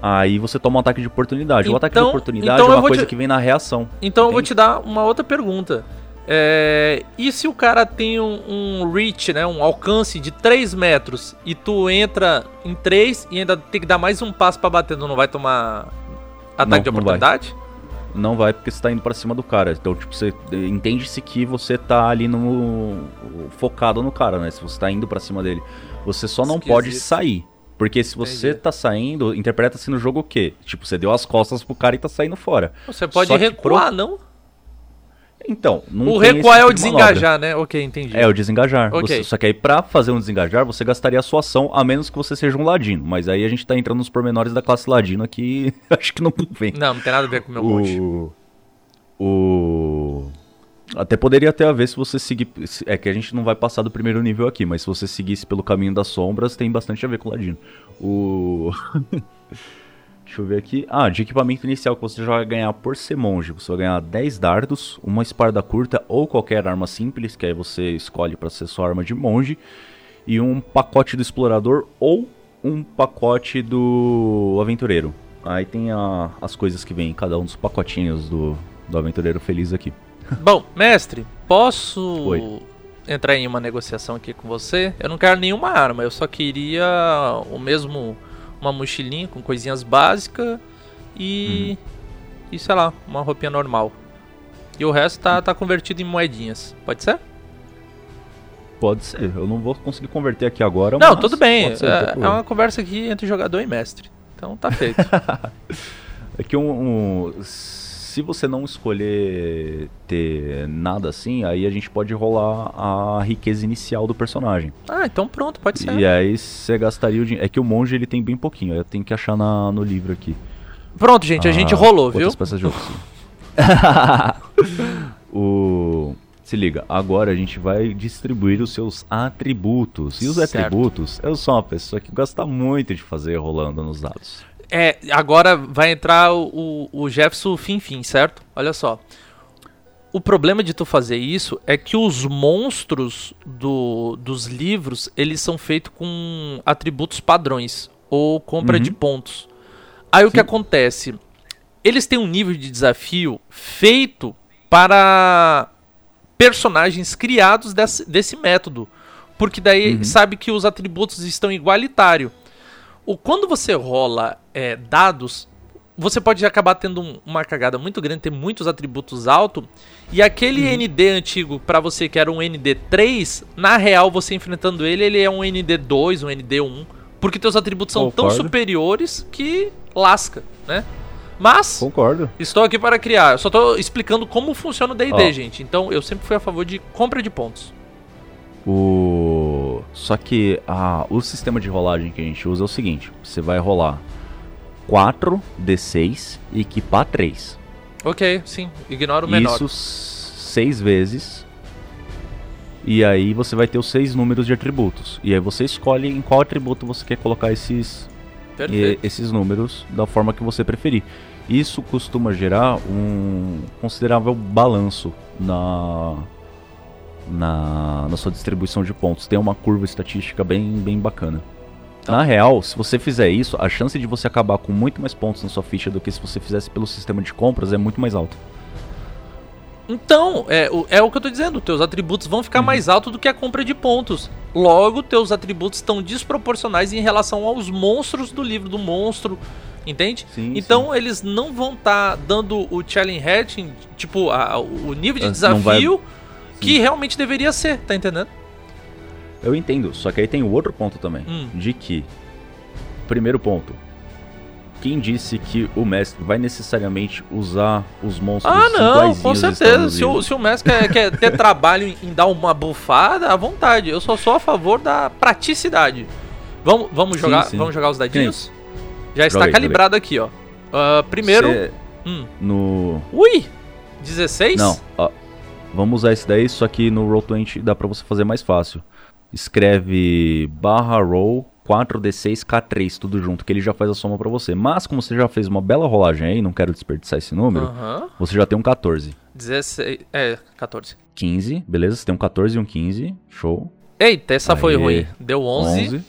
aí você toma um ataque de oportunidade. o ataque de Então- oportunidade então é uma coisa te- que vem na reação. Então eu vou Entende? te dar uma outra pergunta. É, e se o cara tem um, um reach, né, um alcance de 3 metros e tu entra em 3 e ainda tem que dar mais um passo pra bater, tu não vai tomar ataque Não, de não vai. oportunidade? Não vai porque você tá indo pra cima do cara. Então, tipo, você entende-se que você tá ali no focado no cara, né? Se você tá indo pra cima dele, você só não Esquisito. pode sair. Porque se você Entendi. tá saindo, interpreta-se no jogo o quê? Tipo, você deu as costas pro cara e tá saindo fora. Você pode recuar, pro- não? Então, não o tem recuar é o tipo desengajar, né? Ok, entendi. É, o desengajar. Ok. Você- só que aí pra fazer um desengajar, você gastaria a sua ação, a menos que você seja um ladino. Mas aí a gente tá entrando nos pormenores da classe ladino aqui, acho que não vem. Não, não tem nada a ver com o meu o, o até poderia ter a ver se você seguir se- é que a gente não vai passar do primeiro nível aqui, mas se você seguisse pelo caminho das sombras, tem bastante a ver com o ladino. O Deixa eu ver aqui. Ah, de equipamento inicial que você já vai ganhar por ser monge. Você vai ganhar 10 dardos, uma espada curta ou qualquer arma simples, que aí você escolhe para ser sua arma de monge, e um pacote do explorador ou um pacote do aventureiro. Aí tem a- as coisas que vem em cada um dos pacotinhos do, do aventureiro feliz aqui. Bom, mestre, posso Oi. entrar em uma negociação aqui com você? Eu não quero nenhuma arma, eu só queria o mesmo uma mochilinha com coisinhas básicas e e sei lá, uma roupinha normal. E o resto tá, tá convertido em moedinhas. Pode ser? Pode ser, eu não vou conseguir converter aqui agora. não, tudo bem. ser, É, é uma conversa aqui entre jogador e mestre. Então tá feito. É que um, um- se você não escolher ter nada assim, aí a gente pode rolar a riqueza inicial do personagem. ah, então pronto, pode ser. E aí você gastaria o dinheiro. É que o monge ele tem bem pouquinho, eu tenho que achar na, no livro aqui. Pronto, gente, a gente Ah, rolou, viu? peças de sim. o se liga, agora a gente vai distribuir os seus atributos. E os Certo. atributos, eu sou uma pessoa que gosta muito de fazer rolando nos dados. É, agora vai entrar o, o, o Jefferson Finfim, certo? Olha só. O problema de tu fazer isso é que os monstros do, dos livros, eles são feitos com atributos padrões ou compra Uhum. de pontos. Aí o que Sim. acontece? Eles têm um nível de desafio feito para personagens criados desse, desse método. Porque daí Uhum. sabe que os atributos estão igualitários. O, quando você rola é, dados, você pode acabar tendo um- uma cagada muito grande, ter muitos atributos altos. E aquele Uhum. ND antigo pra você que era um ND3, na real você enfrentando ele, ele é um ND2, um ND1. Porque teus atributos são tão Concordo. superiores que lasca, né? Mas, Concordo. estou aqui para criar. Eu só tô explicando como funciona o D&D, gente. Então, eu sempre fui a favor de compra de pontos. O... Só que a... o sistema de rolagem que a gente usa é o seguinte: você vai rolar 4 D6 e equipar 3. Ok, sim. Ignora o menor. Isso 6 vezes. E aí você vai ter os seis números de atributos. E aí você escolhe em qual atributo você quer colocar esses, e- esses números da forma que você preferir. Isso costuma gerar um considerável balanço na, na, na sua distribuição de pontos. Tem uma curva estatística bem, bem bacana. Tá. Na real, se você fizer isso, a chance de você acabar com muito mais pontos na sua ficha do que se você fizesse pelo sistema de compras é muito mais alta. Então, é, o- é o que eu tô dizendo, teus atributos vão Uhum. ficar mais altos do que a compra de pontos. Logo, teus atributos estão desproporcionais em relação aos monstros do livro do monstro, entende? Sim, então, eles não vão estar dando o challenge rating, tipo, a- o nível de Ah, não vai- desafio que realmente deveria ser, tá entendendo? Eu entendo, só que aí tem o outro ponto também. Hum. De que, primeiro ponto, quem disse que o mestre vai necessariamente usar os monstros Ah, não, com certeza. Se o, se o mestre quer, quer ter trabalho em, dar uma bufada, à vontade. Eu só sou a favor da praticidade. Vamos, vamos, jogar, sim. vamos jogar os dadinhos? Já está Joga aí, calibrado aqui, ó. Ah, primeiro. Cê- Hum. no Ui! 16? Não, ó, vamos usar esse daí, só que no Roll20 dá pra você fazer mais fácil. Escreve barra roll 4d6k3, tudo junto, que ele já faz a soma pra você. Mas como você já fez uma bela rolagem aí, não quero desperdiçar esse número, Aham. você já tem um 14. 16. É, 14. 15. 15, beleza? Você tem um 14 e um 15, show. Eita, essa foi Aê. ruim. Deu 11.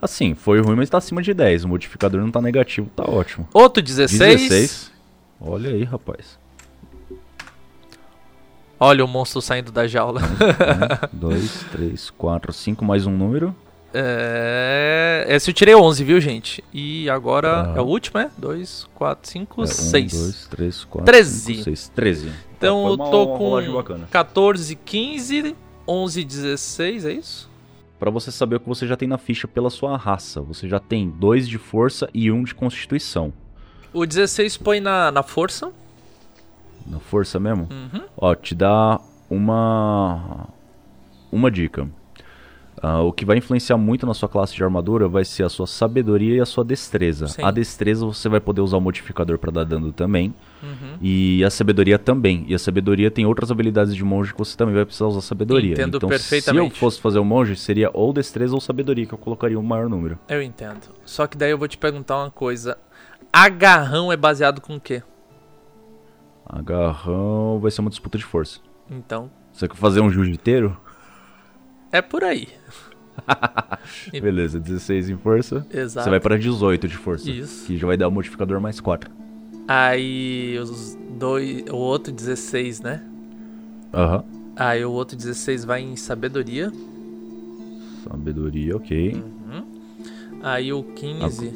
Assim, foi ruim, mas tá acima de 10. O modificador não tá negativo, tá ótimo. Outro 16. 16. Olha aí, rapaz. Olha o monstro saindo da jaula. 1, 2, 3, 4, 5, mais um número. É... Esse eu tirei 11, viu, gente? E agora Ah. é o último, é? 2, 4, 5, É, 6. 1, 2, 3, 4, 13. 5, 6. 13. Então Foi eu tô com rolagem bacana. 14, 15, 11, 16, é isso? Pra você saber o que você já tem na ficha pela sua raça. Você já tem 2 de força e 1 um de constituição. O 16 põe na, na força. Na força mesmo? Uhum. Ó, te dá uma uma dica. Ah, o que vai influenciar muito na sua classe de armadura vai ser a sua sabedoria e a sua destreza. Sim. A destreza você vai poder usar o modificador pra dar dano também. Uhum. E a sabedoria também. E a sabedoria tem outras habilidades de monge que você também vai precisar usar sabedoria. Entendo então, perfeitamente. se eu fosse fazer o monge, seria ou destreza ou sabedoria que eu colocaria o maior número. Eu entendo. Só que daí eu vou te perguntar uma coisa. Agarrão é baseado com o quê? Agarrão vai ser uma disputa de força. Então, Você quer fazer um jiu-jiteiro? é por aí. Beleza, 16 em força. Exato. Você vai pra 18 de força. Isso. Que já vai dar o modificador mais 4. Aí os dois. O outro 16, né? Aham. Aí o outro 16 vai em sabedoria. Sabedoria, ok. Aí o 15.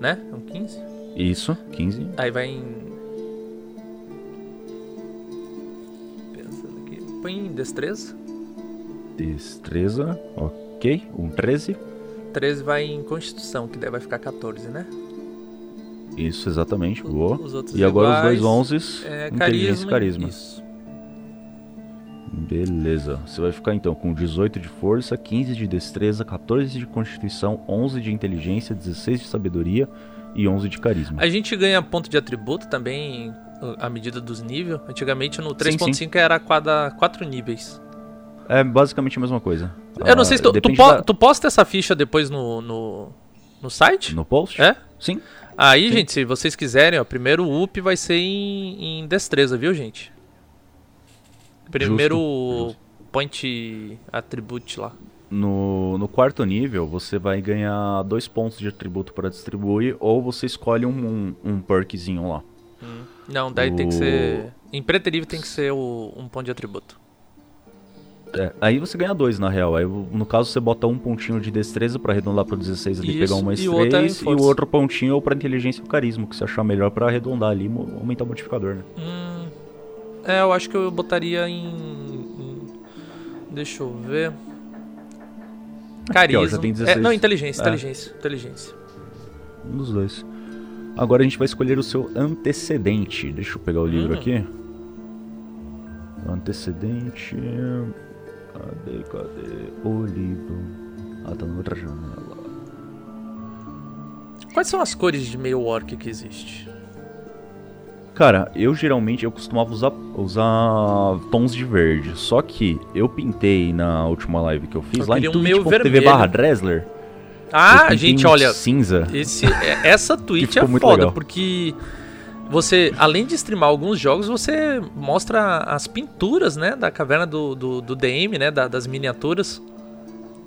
Né? É um 15? Isso, 15. Aí vai em. Põe em destreza. Destreza, ok. Um 13. 13 vai em constituição, que daí vai ficar 14, né? Isso, exatamente. Boa. Os outros E agora os dois iguais, 11. É, inteligência e carisma. carisma. Isso. Beleza. Você vai ficar então com 18 de força, 15 de destreza, 14 de constituição, 11 de inteligência, 16 de sabedoria e 11 de carisma. A gente ganha ponto de atributo também à medida dos níveis. Antigamente no Sim, 3.5 era cada 4 níveis. É basicamente a mesma coisa. Eu não sei se tu, tu, depende po- da- tu posta essa ficha depois no, no, no site? No post? É? Sim. Aí, Sim. gente, se vocês quiserem, ó, primeiro o up vai ser em, em destreza, viu, gente? Primeiro justo. point attribute lá. No, no quarto nível, você vai ganhar dois pontos de atributo para distribuir, ou você escolhe um, um, um perkzinho lá. Não, daí tem que O- ser. Em preterível tem que ser o, um ponto de atributo. É, aí você ganha dois, na real. Aí, no caso, você bota um pontinho de destreza para arredondar para 16 ali, Isso, pegar um mais e o outro é 3, e o outro pontinho para inteligência e o carisma, que você achar melhor para arredondar ali e aumentar o modificador, né? Hum, é, eu acho que eu botaria em. em- deixa eu ver. Carisma. ó, já tem É, 16. não, inteligência, É. inteligência, inteligência. Um dos dois. Agora a gente vai escolher o seu antecedente. Deixa eu pegar o livro Hum. aqui. Antecedente. Cadê, cadê o livro? Ah, tá na outra janela. Quais são as cores de meio orc que existe? Cara, eu geralmente eu costumava usar, usar tons de verde. Só que eu pintei na última live que eu fiz Eu lá em um meio vermelho. barra Dresler. Ah, gente, olha, Cinza. esse, é- essa tweet é foda, legal. porque você, além de streamar alguns jogos, você mostra as pinturas, né, da caverna do, do, do DM, né, da- das miniaturas.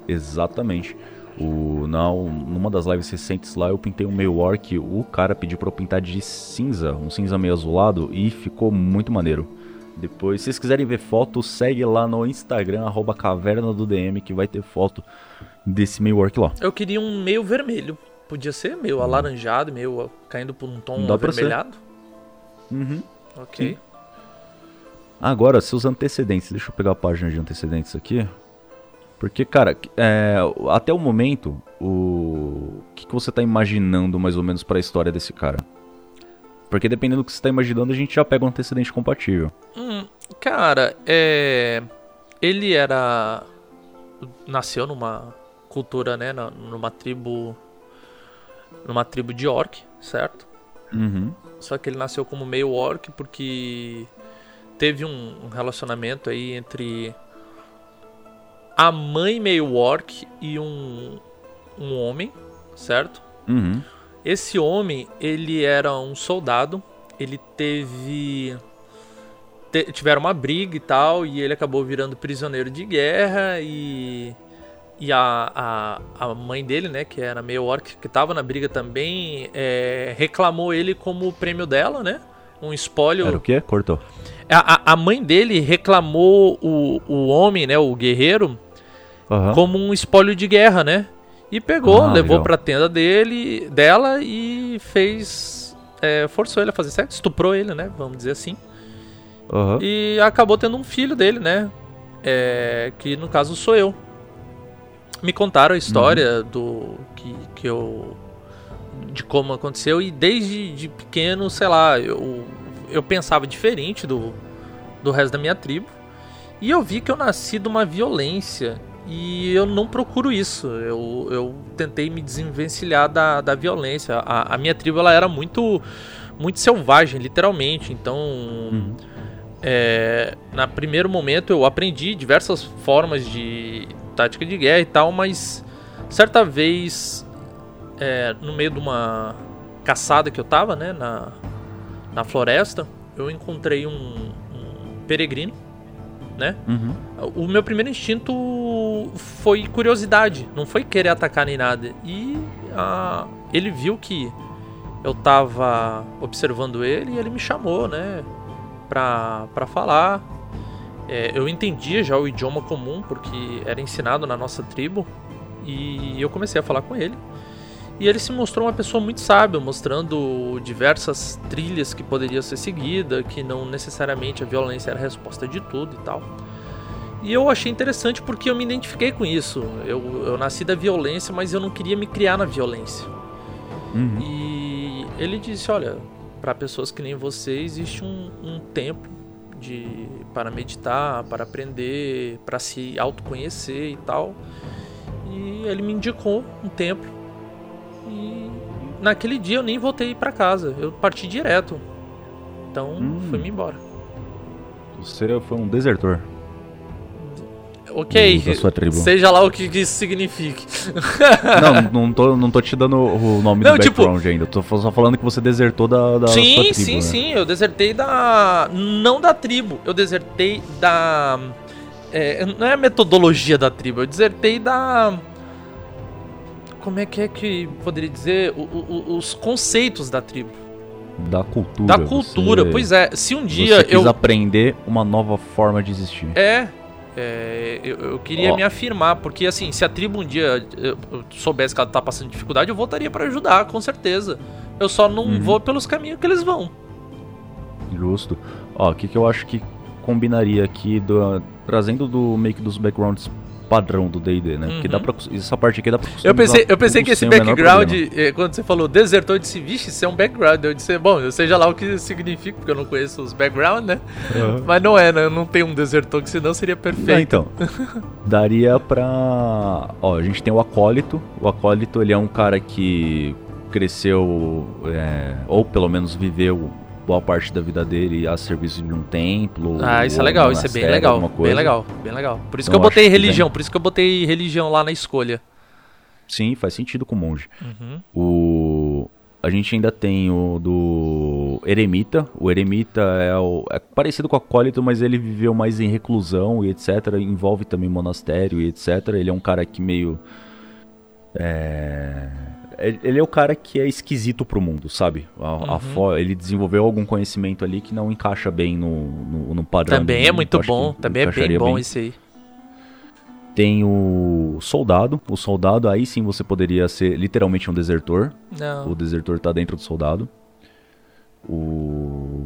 Exatamente. O, na, numa das lives recentes lá, eu pintei um meio orc. O cara pediu pra eu pintar de cinza, um cinza meio azulado, e ficou muito maneiro. Depois, se vocês quiserem ver foto, segue lá no Instagram, arroba caverna do DM, que vai ter foto desse meio orc lá. Eu queria um meio vermelho. Podia ser meio alaranjado, meio caindo por um tom Hum. Dá avermelhado. Uhum. Ok. Agora, seus antecedentes. Deixa eu pegar a página de antecedentes aqui. Porque, cara, é, até o momento, o, o que, que você tá imaginando mais ou menos pra história desse cara? Porque dependendo do que você tá imaginando, a gente já pega um antecedente compatível. Hum, cara, é. Ele era. Nasceu numa cultura, né? Numa tribo. Numa tribo de orc, certo? Uhum. Só que ele nasceu como meio orc porque teve um, um relacionamento aí entre a mãe meio orc e um, um homem, certo? Uhum. Esse homem, ele era um soldado, ele teve. te- tiveram uma briga e tal, e ele acabou virando prisioneiro de guerra e. E a, a, a mãe dele, né, que era meio orc, que tava na briga também, é, reclamou ele como prêmio dela, né? Um espólio. Era o quê? Cortou. A, a- mãe dele reclamou o, o homem, né, o guerreiro, Aham. como um espólio de guerra, né? E pegou, Ah, levou legal. pra tenda dele, dela e fez. é, forçou ele a fazer sexo, estuprou ele, né? Vamos dizer assim. Aham. E acabou tendo um filho dele, né? É, que no caso sou eu. Me contaram a história do. Que, que eu. De como aconteceu. E desde de pequeno, sei lá, eu, eu pensava diferente do, do resto da minha tribo. E eu vi que eu nasci de uma violência. E eu não procuro isso. Eu, eu tentei me desenvencilhar da, da violência. A, a minha tribo ela era muito, muito selvagem, literalmente. Então, Uhum. é, na primeiro momento eu aprendi diversas formas de tática de guerra e tal, mas certa vez é, no meio de uma caçada que eu tava, né, na, na floresta, eu encontrei um, um peregrino, né? Uhum. O meu primeiro instinto foi curiosidade, não foi querer atacar nem nada. E ah, ele viu que eu tava observando ele e ele me chamou, né, pra, pra falar. É, eu entendia já o idioma comum, porque era ensinado na nossa tribo, e eu comecei a falar com ele. E ele se mostrou uma pessoa muito sábia, mostrando diversas trilhas que poderia ser seguida, que não necessariamente a violência era a resposta de tudo e tal. E eu achei interessante porque eu me identifiquei com isso. Eu, eu nasci da violência, mas eu não queria me criar na violência. Uhum. E ele disse: Olha, para pessoas que nem você, existe um, um tempo de, para meditar, para aprender, para se autoconhecer e tal. E ele me indicou um templo. E naquele dia eu nem voltei para casa, eu parti direto. Então Hum. fui-me embora. Você foi um desertor Ok, seja lá o que isso signifique. não, não tô, não tô te dando o nome Não, do tipo- background ainda. Tô só falando que você desertou da, da sim, sua tribo, sim, né? sim. Eu desertei da. Não da tribo. Eu desertei da. é, não é a metodologia da tribo. Eu desertei da. Como é que é que poderia dizer? O- o- os conceitos da tribo. Da cultura. da cultura. você- Pois é. Se um dia você quis eu. aprender uma nova forma de existir. É. é, eu, eu queria Ó. me afirmar, porque assim, se a tribo um dia eu, eu soubesse que ela tá passando dificuldade, eu voltaria pra ajudar, com certeza. Eu só não Uhum. vou pelos caminhos que eles vão. Justo. Ó, o que, que eu acho que combinaria aqui, do- trazendo do meio que dos backgrounds padrão do D&D, né? Porque Uhum. dá pra, essa parte aqui dá pra Eu pensei, eu pensei que esse background, eh, quando você falou desertor, eu disse, vixe, isso é um background. Eu disse, bom, eu seja lá o que significa, porque eu não conheço os background, né? Aham. Mas não é, né? Eu não tenho um desertor, que senão seria perfeito. Ah, então. Daria pra. Ó, a gente tem o Acólito. O Acólito, ele é um cara que cresceu, é, ou pelo menos viveu boa parte da vida dele a serviço de um templo. Ah, isso é legal, isso é bem legal, bem legal, bem legal. Por isso Eu que eu botei religião, por isso que eu botei religião lá na escolha. Sim, faz sentido com o monge. Uhum. O... A gente ainda tem o do Eremita. O Eremita é, o... é parecido com o Acólito, mas ele viveu mais em reclusão e etc. Envolve também monastério e etc. Ele é um cara que meio. É... Ele é o cara que é esquisito pro mundo, sabe? A, a Uhum. fo- Ele desenvolveu algum conhecimento ali que não encaixa bem no, no, no padrão. Também é muito bom, também é bem bom esse aí. Tem o soldado. O soldado, aí sim você poderia ser literalmente um desertor. Não. O desertor tá dentro do soldado. O...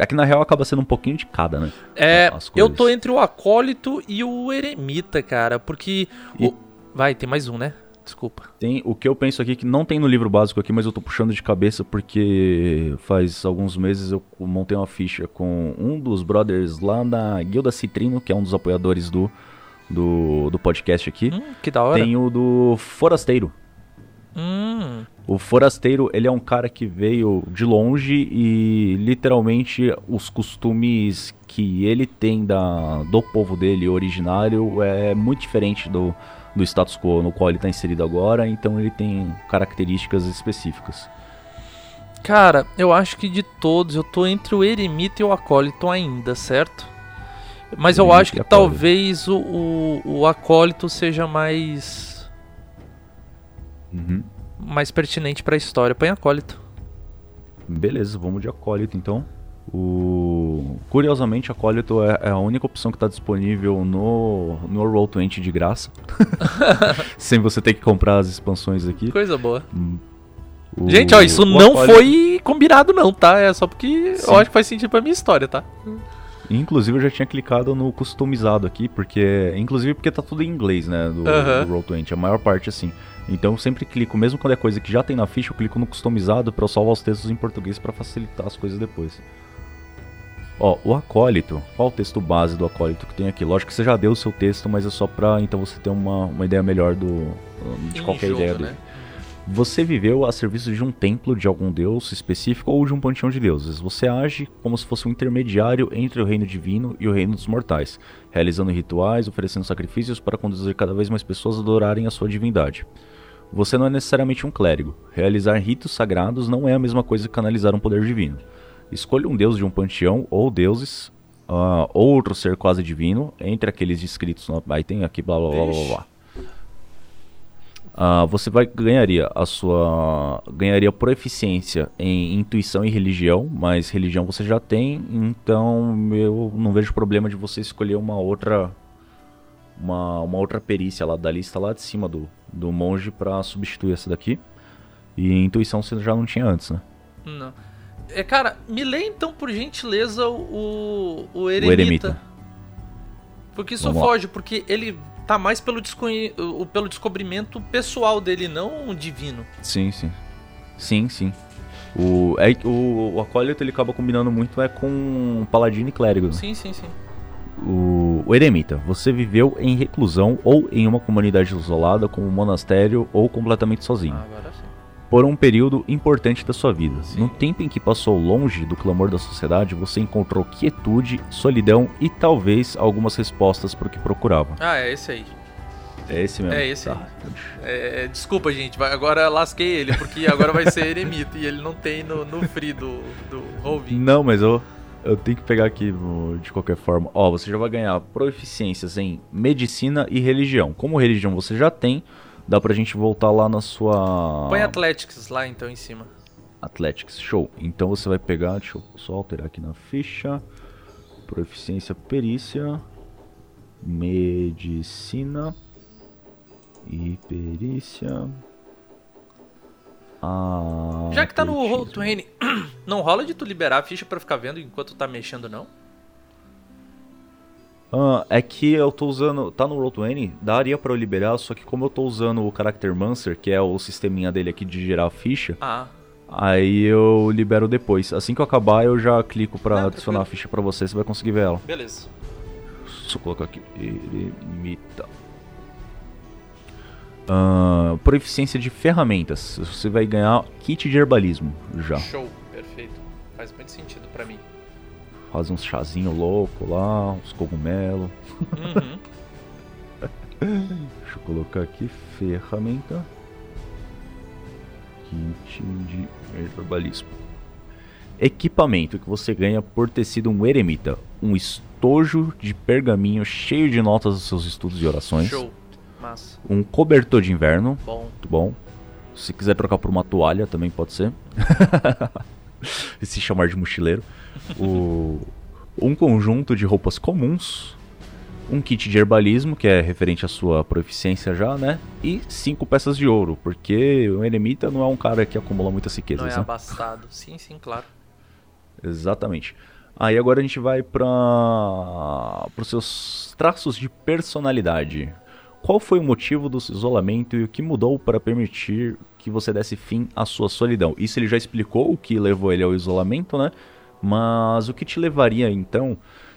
É que na real acaba sendo um pouquinho de cada, né? É, eu tô entre o acólito e o eremita, cara, porque... E- o- Vai, tem mais um, né? Desculpa. Tem o que eu penso aqui que não tem no livro básico aqui, mas eu tô puxando de cabeça porque faz alguns meses eu montei uma ficha com um dos brothers lá da Guilda Citrino, que é um dos apoiadores do, do, do podcast aqui. Hum, que da hora. Tem o do Forasteiro. Hum, O Forasteiro, ele é um cara que veio de longe e literalmente os costumes que ele tem da, do povo dele originário é muito diferente do, do status quo no qual ele está inserido agora, então ele tem características específicas. cara, eu acho que de todos eu tô entre o eremita e o acólito ainda, certo? Mas eu acho que talvez o, o, o acólito seja mais Uhum. mais pertinente pra história. Põe acólito. Beleza, vamos de acólito então. O... Curiosamente, acólito é, é a única opção que está disponível no, no Roll20 de graça. Sem você ter que comprar as expansões aqui. Coisa boa. O- Gente, ó, isso o não acólito- foi combinado não, tá? É só porque Sim. eu acho que faz sentido pra minha história, tá? Inclusive eu já tinha clicado no customizado aqui, porque. Inclusive porque tá tudo em inglês, né? Do, Aham. do Roll20, a maior parte assim. Então eu sempre clico, mesmo quando é coisa que já tem na ficha, eu clico no customizado pra eu salvar os textos em português pra facilitar as coisas depois. Ó, o acólito, qual o texto base do acólito que tem aqui? Lógico que você já deu o seu texto, mas é só pra então você ter uma, uma ideia melhor do, de Em qualquer jogo, ideia né? dele. Você viveu a serviço de um templo de algum deus específico ou de um panteão de deuses. Você age como se fosse um intermediário entre o reino divino e o reino dos mortais, realizando rituais, oferecendo sacrifícios para conduzir cada vez mais pessoas a adorarem a sua divindade. Você não é necessariamente um clérigo. Realizar ritos sagrados não é a mesma coisa que canalizar um poder divino. Escolha um deus de um panteão ou deuses, ou outro ser quase divino, entre aqueles descritos. No... Aí tem aqui blá blá blá blá blá. Ah, você vai ganharia a sua ganharia proeficiência em intuição e religião, mas religião você já tem, então eu não vejo problema de você escolher uma outra uma, uma outra perícia lá da lista lá de cima do, do monge para substituir essa daqui. E intuição você já não tinha antes, né? Não. É, cara, me lê então, por gentileza, o, o eremita. O eremita. Porque isso Vamos lá. foge, porque ele tá mais pelo, desconhe... o- pelo descobrimento pessoal dele, não divino. Sim, sim. Sim, sim. O, é, o, o acólito ele acaba combinando muito é com paladino e clérigo. né? Sim, sim, sim. O, o eremita, você viveu em reclusão ou em uma comunidade isolada, como um monastério ou completamente sozinho, Ah, agora. Por um período importante da sua vida. Sim. No tempo em que passou longe do clamor da sociedade, você encontrou quietude, solidão e talvez algumas respostas para o que procurava. Ah, é esse aí. É esse mesmo. É esse Tá. aí. É, desculpa, gente, agora lasquei ele, porque agora vai ser eremita e ele não tem no, no free do, do Roll20. Não, mas eu, eu tenho que pegar aqui de qualquer forma. Ó, você já vai ganhar proficiências em medicina e religião. Como religião você já tem, dá pra gente voltar lá na sua. Põe Athletics lá então em cima. Athletics, show. Então você vai pegar, deixa eu só alterar aqui na ficha. Proficiência, perícia, medicina e perícia. Ah, Já que tá no atletismo. Roll20, não rola de tu liberar a ficha pra ficar vendo enquanto tá mexendo, não? Ah, é que eu tô usando. Tá no Roll20, daria pra eu liberar, só que como eu tô usando o Character Mancer, que é o sisteminha dele aqui de gerar a ficha, Ah, aí eu libero depois. Assim que eu acabar, eu já clico Não, adicionar a tranquilo. ficha pra você, você vai conseguir ver ela. beleza. Deixa eu colocar aqui. Eremita. Ah, proficiência de ferramentas. Você vai ganhar kit de herbalismo já. Show, perfeito. Faz muito sentido pra mim. Faz uns chazinho louco lá, uns cogumelos. Uhum. Deixa eu colocar aqui ferramenta. Kit de herbalismo. Equipamento que você ganha por ter sido um eremita. Um estojo de pergaminho cheio de notas dos seus estudos e orações. Show. Massa. Um cobertor de inverno. Bom. Muito bom. Se quiser trocar por uma toalha também pode ser. e se chamar de mochileiro. O, um conjunto de roupas comuns. Um kit de herbalismo, que é referente à sua proficiência já, né? E cinco peças de ouro, porque o eremita não é um cara que acumula muitas Não riquezas, é né? abastado. Sim, sim, claro. Exatamente. Aí agora a gente vai para os seus traços de personalidade. Qual foi o motivo do seu isolamento e o que mudou para permitir que você desse fim à sua solidão? Isso ele já explicou o que levou ele ao isolamento, né? Mas o que te levaria então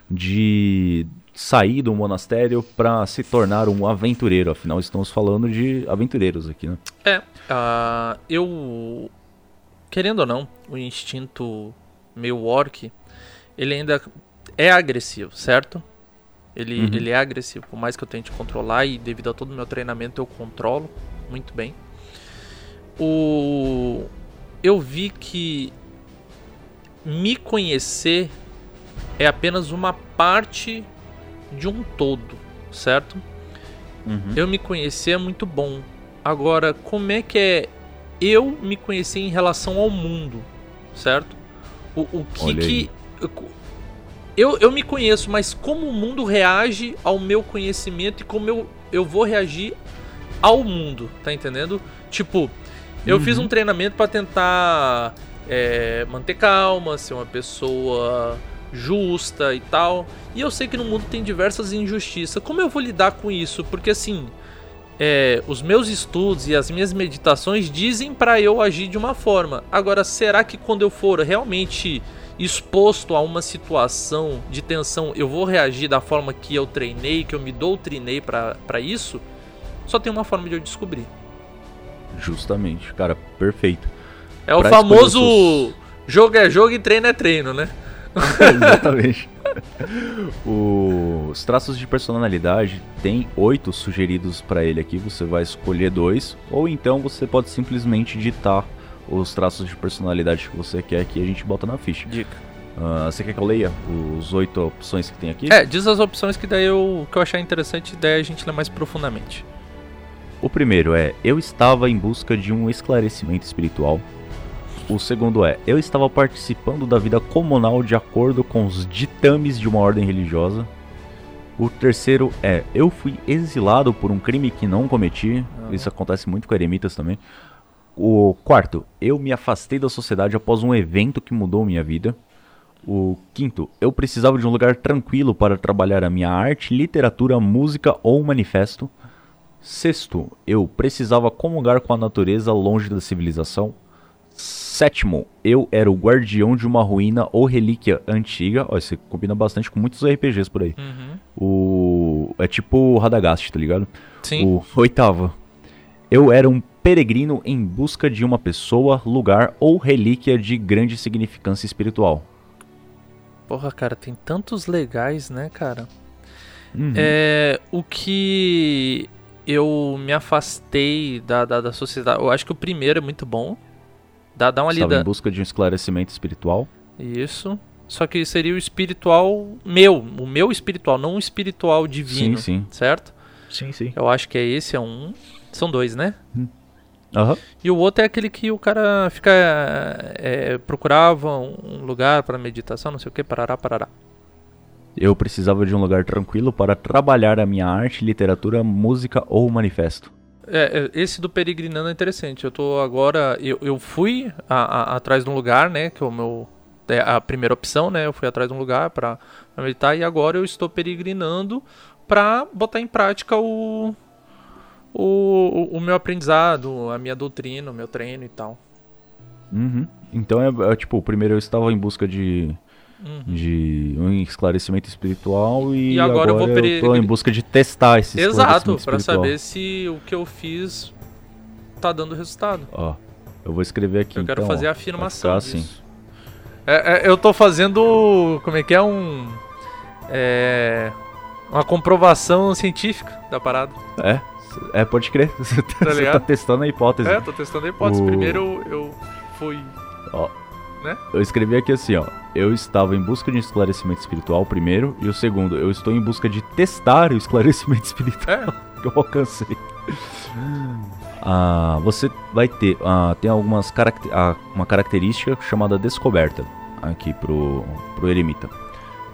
de sair do monastério para se tornar um aventureiro? Afinal, estamos falando de aventureiros aqui, né? É, uh, eu. Querendo ou não, o instinto meio orc, ele ainda é agressivo, certo? Ele, Uhum. ele é agressivo, por mais que eu tente controlar e devido a todo o meu treinamento eu controlo muito bem. O eu vi que me conhecer é apenas uma parte de um todo, certo? Uhum. Eu me conhecer é muito bom. Agora, como é que é eu me conhecer em relação ao mundo, certo? O, o que que. Eu, eu me conheço, mas como o mundo reage ao meu conhecimento e como eu, eu vou reagir ao mundo, tá entendendo? Tipo, eu Uhum. fiz um treinamento pra tentar é, manter calma, ser uma pessoa justa e tal. E eu sei que no mundo tem diversas injustiças. Como eu vou lidar com isso? Porque assim, é, os meus estudos e as minhas meditações dizem pra eu agir de uma forma. Agora, será que quando eu for realmente exposto a uma situação de tensão, eu vou reagir da forma que eu treinei, que eu me doutrinei pra isso? Só tem uma forma de eu descobrir. Justamente, cara, perfeito. É o famoso jogo é jogo e treino é treino, né? Exatamente. Os traços de personalidade tem oito sugeridos para ele aqui. Você vai escolher dois, ou então você pode simplesmente ditar os traços de personalidade que você quer que a gente bota na ficha. Dica. Ah, você quer que eu leia os oito opções que tem aqui? É, diz as opções que daí eu, que eu achar interessante, daí a gente lê mais profundamente. O primeiro é Eu estava em busca de um esclarecimento espiritual. O segundo é Eu estava participando da vida comunal de acordo com os ditames de uma ordem religiosa. O terceiro é Eu fui exilado por um crime que não cometi. Isso acontece muito com eremitas também. O quarto, eu me afastei da sociedade após um evento que mudou minha vida. O quinto, eu precisava de um lugar tranquilo para trabalhar a minha arte, literatura, música ou manifesto. Sexto, eu precisava comungar com a natureza longe da civilização. Sétimo, eu era o guardião de uma ruína ou relíquia antiga. Ó, isso combina bastante com muitos RPGs por aí. Uhum. O. É tipo o Radagast, tá ligado? Sim. O oitavo, eu era um peregrino em busca de uma pessoa, lugar ou relíquia de grande significância espiritual. Porra, cara, tem tantos legais, né, cara? Uhum. É. O que eu me afastei da, da, da sociedade. Eu acho que o primeiro é muito bom. Dá, dá uma Estava lida. em busca de um esclarecimento espiritual. Isso. Só que seria o espiritual meu. O meu espiritual, não o espiritual divino. Sim, sim. Certo? Sim, sim. Eu acho que é esse, é um. São dois, né? Aham. E o outro é aquele que o cara fica. é, procurava um lugar para meditação, não sei o que, parará, parará. Eu precisava de um lugar tranquilo para trabalhar a minha arte, literatura, música ou manifesto. É, é, esse do peregrinando é interessante. Eu tô agora. Eu, eu fui a- a- atrás de um lugar, né? Que é o meu. É a primeira opção, né? Eu fui atrás de um lugar pra meditar e agora eu estou peregrinando pra botar em prática o. O, o meu aprendizado, a minha doutrina, o meu treino e tal. Uhum. Então é, é tipo, primeiro eu estava em busca de, Uhum. de um esclarecimento espiritual e, E agora agora, eu vou eu peri- tô em busca de testar esse Exato, espiritual. saber se o que eu fiz tá dando resultado. Ó, eu vou escrever aqui Eu quero então, fazer ó, a afirmação disso. É, é, eu tô fazendo. Como é que é? Um. É. Uma comprovação científica da parada. É, é, pode crer. Você tá, você tá testando a hipótese. É, tô testando a hipótese. O- Primeiro eu, eu fui. Ó, Né? Eu escrevi aqui assim, ó. Eu estava em busca de um esclarecimento espiritual primeiro. E o segundo, eu estou em busca de testar o esclarecimento espiritual É, que eu alcancei. Ah, você vai ter. ah, tem algumas caracter, ah, uma característica chamada descoberta aqui pro, pro eremita.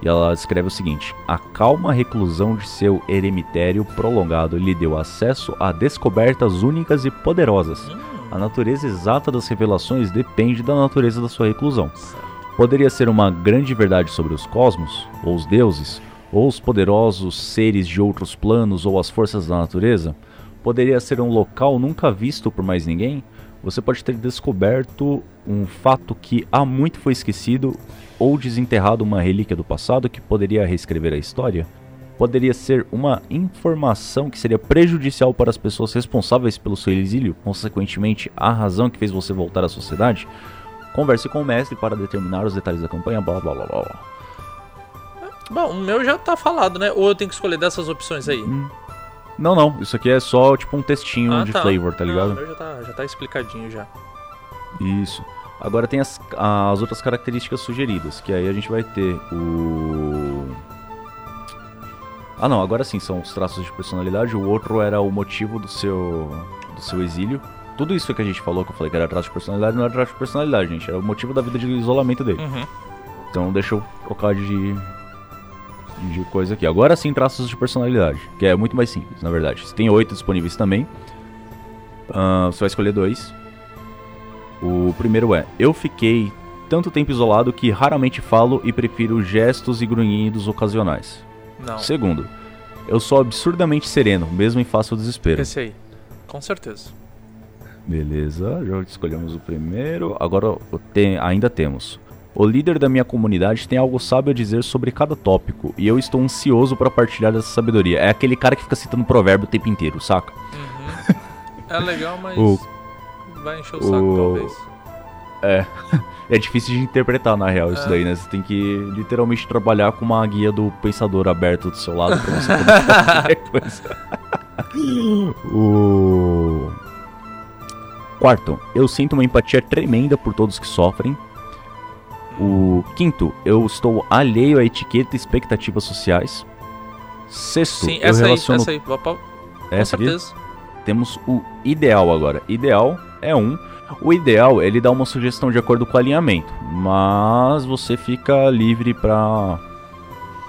E ela escreve o seguinte: A calma reclusão de seu eremitério prolongado lhe deu acesso a descobertas únicas e poderosas. A natureza exata das revelações depende da natureza da sua reclusão. Poderia ser uma grande verdade sobre os cosmos, ou os deuses, ou os poderosos seres de outros planos ou as forças da natureza? Poderia ser um local nunca visto por mais ninguém? Você pode ter descoberto um fato que há muito foi esquecido ou desenterrado uma relíquia do passado que poderia reescrever a história? Poderia ser uma informação que seria prejudicial para as pessoas responsáveis pelo seu exílio, consequentemente, a razão que fez você voltar à sociedade? Converse com o mestre para determinar os detalhes da campanha, blá blá blá blá. Bom, o meu já tá falado, né? Ou eu tenho que escolher dessas opções aí? Hum. Não, não, isso aqui é só tipo um textinho Ah, de tá. flavor, tá Não, ligado? o meu já tá, já tá explicadinho já. Isso. Agora tem as, as outras características sugeridas, que aí a gente vai ter o. Ah não, agora sim, são os traços de personalidade. O outro era o motivo do seu. do seu exílio. Tudo isso que a gente falou, que eu falei que era traço de personalidade, não era traço de personalidade, gente. Era o motivo da vida de isolamento dele. Uhum. Então deixa eu trocar de. de coisa aqui. Agora sim, traços de personalidade, que é muito mais simples, na verdade. Você tem oito disponíveis também. Ah, você vai escolher dois. O primeiro é: Eu fiquei tanto tempo isolado que raramente falo e prefiro gestos e grunhidos ocasionais. Não. Segundo, eu sou absurdamente sereno, mesmo em face ao desespero. Esse aí. Com certeza. Beleza, já escolhemos o primeiro. Agora o tem- ainda temos. O líder da minha comunidade tem algo sábio a dizer sobre cada tópico e eu estou ansioso para partilhar dessa sabedoria. É aquele cara que fica citando provérbio o tempo inteiro, saca? É legal, mas O- vai encher o saco, o- talvez. É. É difícil de interpretar, na real, isso É. daí, né? Você tem que literalmente trabalhar com uma guia do pensador aberto do seu lado pra você poder fazer coisa. o. Quarto, eu sinto uma empatia tremenda por todos que sofrem. O quinto, eu estou alheio a etiqueta e expectativas sociais. Sexto, Sim, eu essa aí, relaciono essa aí. Vou pra- Com essa aqui? certeza. Temos o ideal agora. Ideal é um. O ideal, ele dá uma sugestão de acordo com o alinhamento, mas você fica livre pra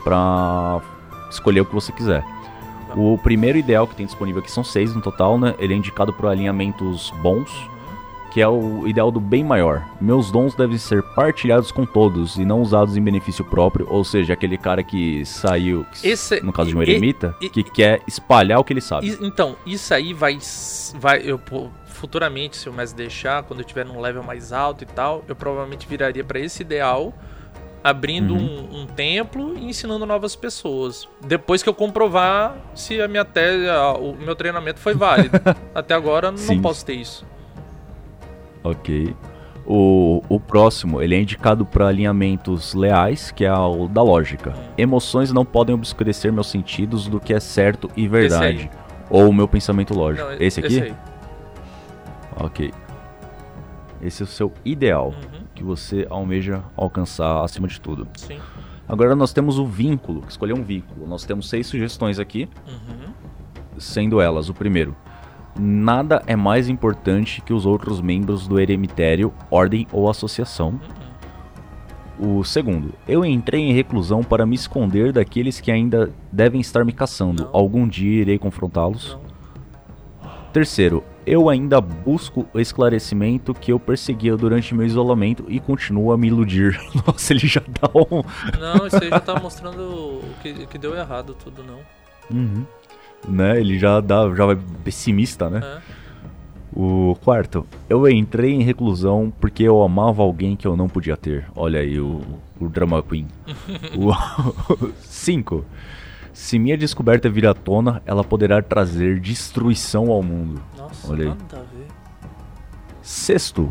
para escolher o que você quiser. O primeiro ideal que tem disponível aqui são seis no total, né? Ele é indicado por alinhamentos bons, que é o ideal do bem maior. Meus dons devem ser partilhados com todos e não usados em benefício próprio, ou seja, aquele cara que saiu, Esse- no caso de um e- eremita, e- que quer espalhar o que ele sabe. E- então, isso aí vai. vai eu, futuramente, se o mestre deixar, quando eu tiver num level mais alto e tal, eu provavelmente viraria pra esse ideal, abrindo Uhum. um, um templo e ensinando novas pessoas. Depois que eu comprovar se a minha tese, a- o meu treinamento foi válido. Até agora não Sim. posso ter isso. Ok. O, o próximo, ele é indicado para alinhamentos leais, que é o da lógica. Emoções não podem obscurecer meus sentidos do que é certo e verdade. Ou o meu pensamento lógico. Não, esse aqui? aí. Ok. Esse é o seu ideal, Uhum. que você almeja alcançar acima de tudo. Sim. Agora nós temos o vínculo, escolher um vínculo. Nós temos seis sugestões aqui, Uhum. sendo elas o primeiro. Nada é mais importante que os outros membros do eremitério, ordem ou associação. O segundo, eu entrei em reclusão para me esconder daqueles que ainda devem estar me caçando. Não. Algum dia irei confrontá-los. Terceiro, eu ainda busco o esclarecimento que eu perseguia durante meu isolamento e continuo a me iludir. Nossa, ele já dá um. Não, isso aí já tá mostrando o que, que deu errado tudo, não. Uhum. Né? Ele já dá, já vai pessimista, né? É. O quarto, eu entrei em reclusão porque eu amava alguém que eu não podia ter. Olha aí o, o drama queen. o cinco, se minha descoberta vir à tona, ela poderá trazer destruição ao mundo. Nossa, Olha aí. nada a ver. Sexto,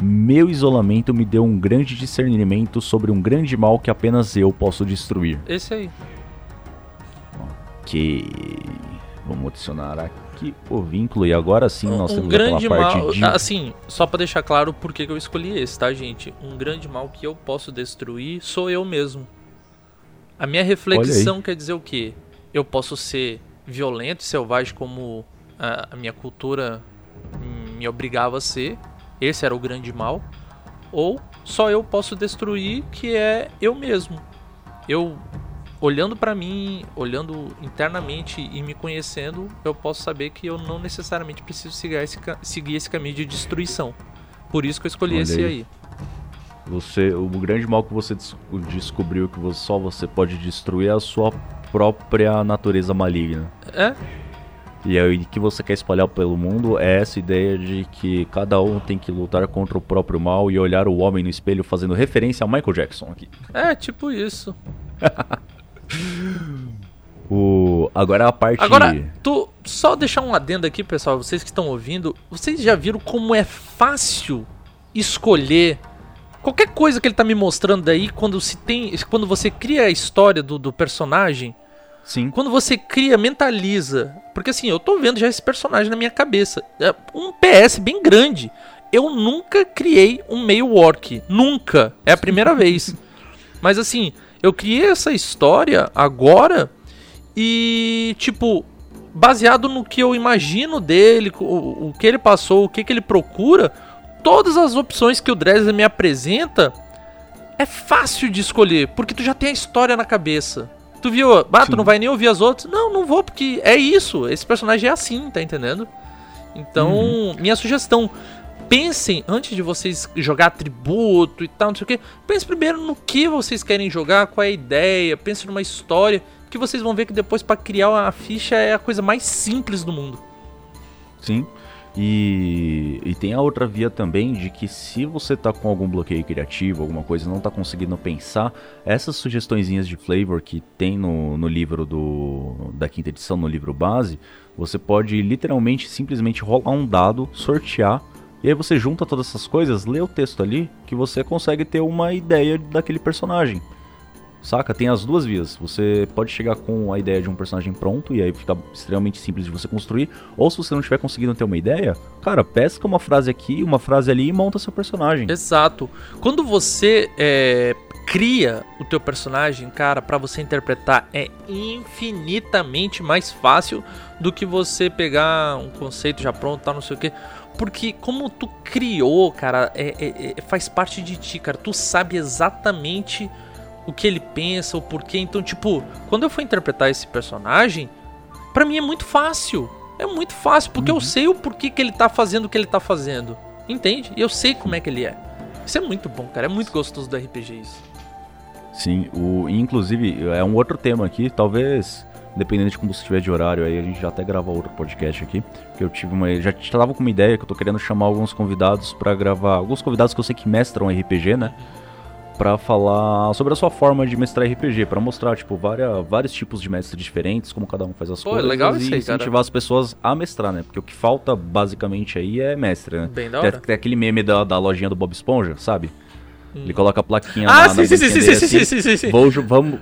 meu isolamento me deu um grande discernimento sobre um grande mal que apenas eu posso destruir. Esse aí. Que vamos adicionar aqui o vínculo e agora sim nós um temos grande aquela parte mal. de Assim, só pra deixar claro por que eu escolhi esse, tá, gente? Um grande mal que eu posso destruir sou eu mesmo. A minha reflexão quer dizer o quê? Eu posso ser violento e selvagem como a, minha cultura me obrigava a ser. Esse era o grande mal. Ou só eu posso destruir, que é eu mesmo. Eu olhando pra mim, olhando internamente e me conhecendo, eu posso saber que eu não necessariamente preciso seguir esse, seguir esse caminho de destruição. Por isso que eu escolhi esse aí. Você, o grande mal que você des- descobriu que você- só você pode destruir é a sua própria natureza maligna. É? E aí o que você quer espalhar pelo mundo é essa ideia de que cada um tem que lutar contra o próprio mal e olhar o homem no espelho fazendo referência a Michael Jackson aqui. É, tipo isso. O agora a parte Agora, tu só deixar um adendo aqui, pessoal, vocês que estão ouvindo, vocês já viram como é fácil escolher qualquer coisa que ele tá me mostrando aí quando se tem, quando você cria a história do, do personagem, sim, quando você cria, mentaliza, porque assim, eu tô vendo já esse personagem na minha cabeça, é um PS bem grande. Eu nunca criei um meio orc, nunca, é a primeira vez. Mas assim, eu criei essa história agora e, tipo, baseado no que eu imagino dele, o, o que ele passou, o que, que ele procura, todas as opções que o Dresler me apresenta é fácil de escolher, porque tu já tem a história na cabeça. Tu viu, ah, tu não vai nem ouvir as outras? Não, não vou, porque é isso, esse personagem é assim, tá entendendo? Então, minha sugestão, pensem antes de vocês jogar atributo e tal, não sei o que. Pense primeiro no que vocês querem jogar, qual é a ideia, pense numa história, que vocês vão ver que depois pra criar uma ficha é a coisa mais simples do mundo. sim. E, e tem a outra via também de que se você tá com algum bloqueio criativo, alguma coisa, não tá conseguindo pensar, essas sugestõezinhas de flavor que tem no, no livro do, da quinta edição, no livro base, você pode literalmente simplesmente rolar um dado, sortear, e aí você junta todas essas coisas, lê o texto ali, que você consegue ter uma ideia daquele personagem. Saca? Tem as duas vias. Você pode chegar com a ideia de um personagem pronto, e aí fica extremamente simples de você construir. Ou se você não estiver conseguindo ter uma ideia, cara, pesca uma frase aqui, uma frase ali e monta seu personagem. Exato. Quando você é, cria o teu personagem, cara, pra você interpretar é infinitamente mais fácil do que você pegar um conceito já pronto, tal, não sei o quê. Porque como tu criou, cara, é- é- é- faz parte de ti, cara. Tu sabe exatamente o que ele pensa, o porquê. Então, tipo, quando eu for interpretar esse personagem, pra mim é muito fácil. É muito fácil, porque eu sei o porquê que ele tá fazendo o que ele tá fazendo. Entende? E eu sei como é que ele é. Isso é muito bom, cara. É muito gostoso do RPG isso. Sim, o, inclusive é um outro tema aqui, talvez, dependendo de como você estiver de horário, aí a gente já até grava outro podcast aqui. Que eu tive uma. Já tava com uma ideia que eu tô querendo chamar alguns convidados pra gravar. Alguns convidados que eu sei que mestram RPG, né? Pra falar sobre a sua forma de mestrar RPG, pra mostrar, tipo, várias, vários tipos de mestres diferentes, como cada um faz as Pô, é coisas. legal e isso aí, cara. incentivar as pessoas a mestrar, né? Porque o que falta basicamente aí é mestre, né? Bem da Tem, hora. tem aquele meme da, da lojinha do Bob Esponja, sabe? Ele coloca a plaquinha Ah, na, sim, na sim, sim, sim, assim, sim, sim, sim, sim. Vou, vamos.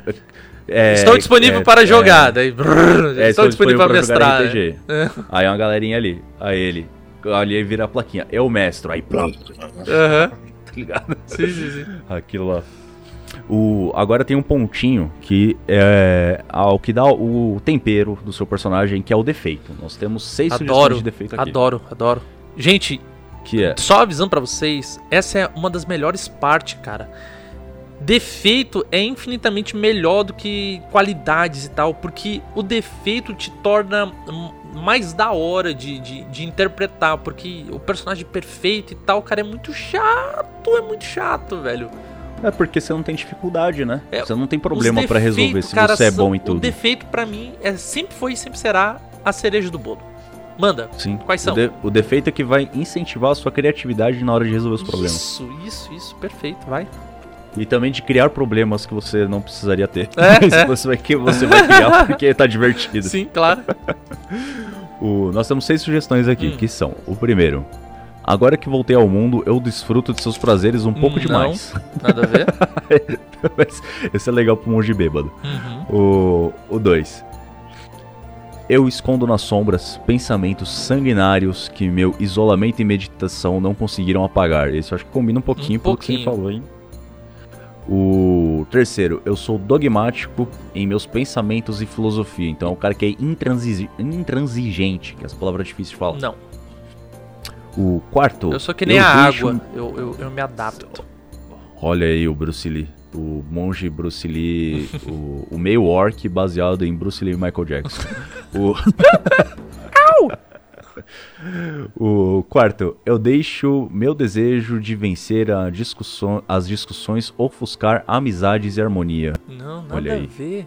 é, Estou disponível é, para é, jogar. Daí, brrr, é, estou disponível para jogar mestrar. RPG. É. Aí uma galerinha ali. Aí ele. Ali vira a plaquinha. Eu mestro. Aí pronto. Ligado? Sim, sim, sim. Aquilo lá. O, agora tem um pontinho que é ao que dá o tempero do seu personagem, que é o defeito. Nós temos seis Adoro, de defeito aqui. adoro, adoro. Gente, Que é. só avisando pra vocês, essa é uma das melhores partes, cara. Defeito é infinitamente melhor do que qualidades e tal, porque o defeito te torna mais da hora de, de, de interpretar, porque o personagem perfeito e tal, cara, é muito chato, é muito chato, velho. É porque você não tem dificuldade, né? É, você não tem problema pra resolver se cara, você é bom em O tudo. defeito pra mim é, sempre foi e sempre será a cereja do bolo. Manda. Sim. Quais são? O, de- o defeito é que vai incentivar a sua criatividade na hora de resolver os problemas. Isso, isso, isso, perfeito, vai. E também de criar problemas que você não precisaria ter. É, Mas é. você, vai, que você vai criar porque tá divertido. Sim, claro. O- nós temos seis sugestões aqui, Hum. que são: o primeiro. Agora que voltei ao mundo, eu desfruto de seus prazeres um pouco Não. demais. Nada a ver. Esse é legal pro monge bêbado. Uhum. O 2. Eu escondo nas sombras pensamentos sanguinários que meu isolamento e meditação não conseguiram apagar. Esse eu acho que combina um pouquinho Um pelo que você falou, hein? O terceiro, eu sou dogmático em meus pensamentos e filosofia. Então é um cara que é intransi- intransigente, que é essa palavra difícil de falar. Não, O quarto. eu sou que nem a água, eu, eu, eu me adapto. Olha aí o Bruce Lee. O monge Bruce Lee. o, o meio orc baseado em Bruce Lee e Michael Jackson. o... O quarto, eu deixo meu desejo de vencer a discussão, as discussões ofuscar amizades e harmonia. Não, nada Olha a aí. ver.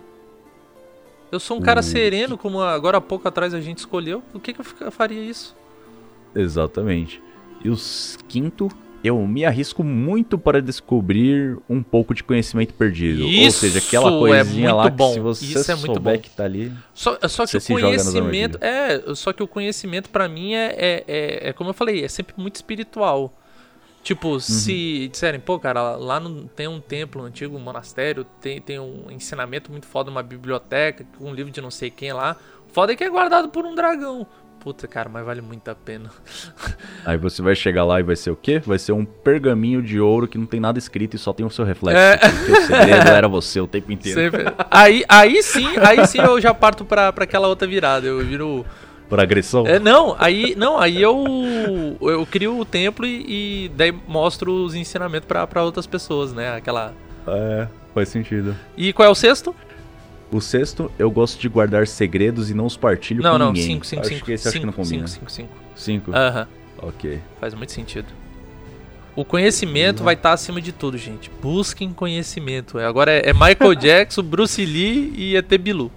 Eu sou um cara O- sereno, como agora há pouco atrás a gente escolheu. Por que, que eu faria isso? Exatamente. E o quinto, eu me arrisco muito para descobrir um pouco de conhecimento perdido. Ou Isso seja, aquela é coisinha lá muito que bom. se você Isso é muito souber bom. que tá ali... Só, só que o conhecimento. É, só que o conhecimento pra mim é, é, é, é como eu falei, é sempre muito espiritual. Tipo, se disserem, pô, cara, lá no, tem um templo, um antigo monastério, tem, tem um ensinamento muito foda, uma biblioteca, um livro de não sei quem lá. Foda é que é guardado por um dragão. Puta, cara, mas vale muito a pena. Aí você vai chegar lá e vai ser o quê? Vai ser um pergaminho de ouro que não tem nada escrito e só tem o seu reflexo. É. Porque o segredo era você o tempo inteiro. Sempre- Aí, aí sim, aí sim eu já parto pra, pra aquela outra virada. Eu viro. Por agressão? É, não, aí, não, aí eu, eu crio o templo e, e daí mostro os ensinamentos pra, pra outras pessoas, né? Aquela. É, faz sentido. E qual é o sexto? O sexto, eu gosto de guardar segredos e não os partilho Não, com não, ninguém. 5, 5, acho 5. que esse acho que não combina. 5, 5, 5. Cinco? Aham, Ok. faz muito sentido. O conhecimento vai estar acima de tudo, gente. Busquem conhecimento. Agora é, é Michael Jackson, Bruce Lee e ET Bilu.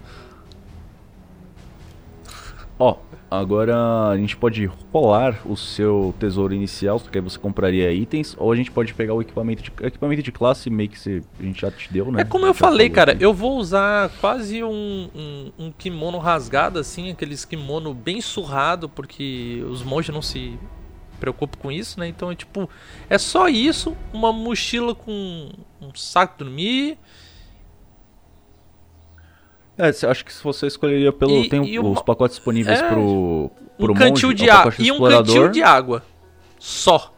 Agora a gente pode rolar o seu tesouro inicial, que aí você compraria itens, ou a gente pode pegar o equipamento de, equipamento de classe, meio que você, a gente já te deu, né? É como eu falei, cara, eu vou usar quase um, um, um kimono rasgado, assim, aqueles kimono bem surrado, porque os monges não se preocupam com isso, né? Então é tipo, é só isso, uma mochila com um saco de dormir, É, acho que se você escolheria pelo. E- tem e os pacotes disponíveis É, pro. um pro cantil monge, de é água e um cantil de água. Só.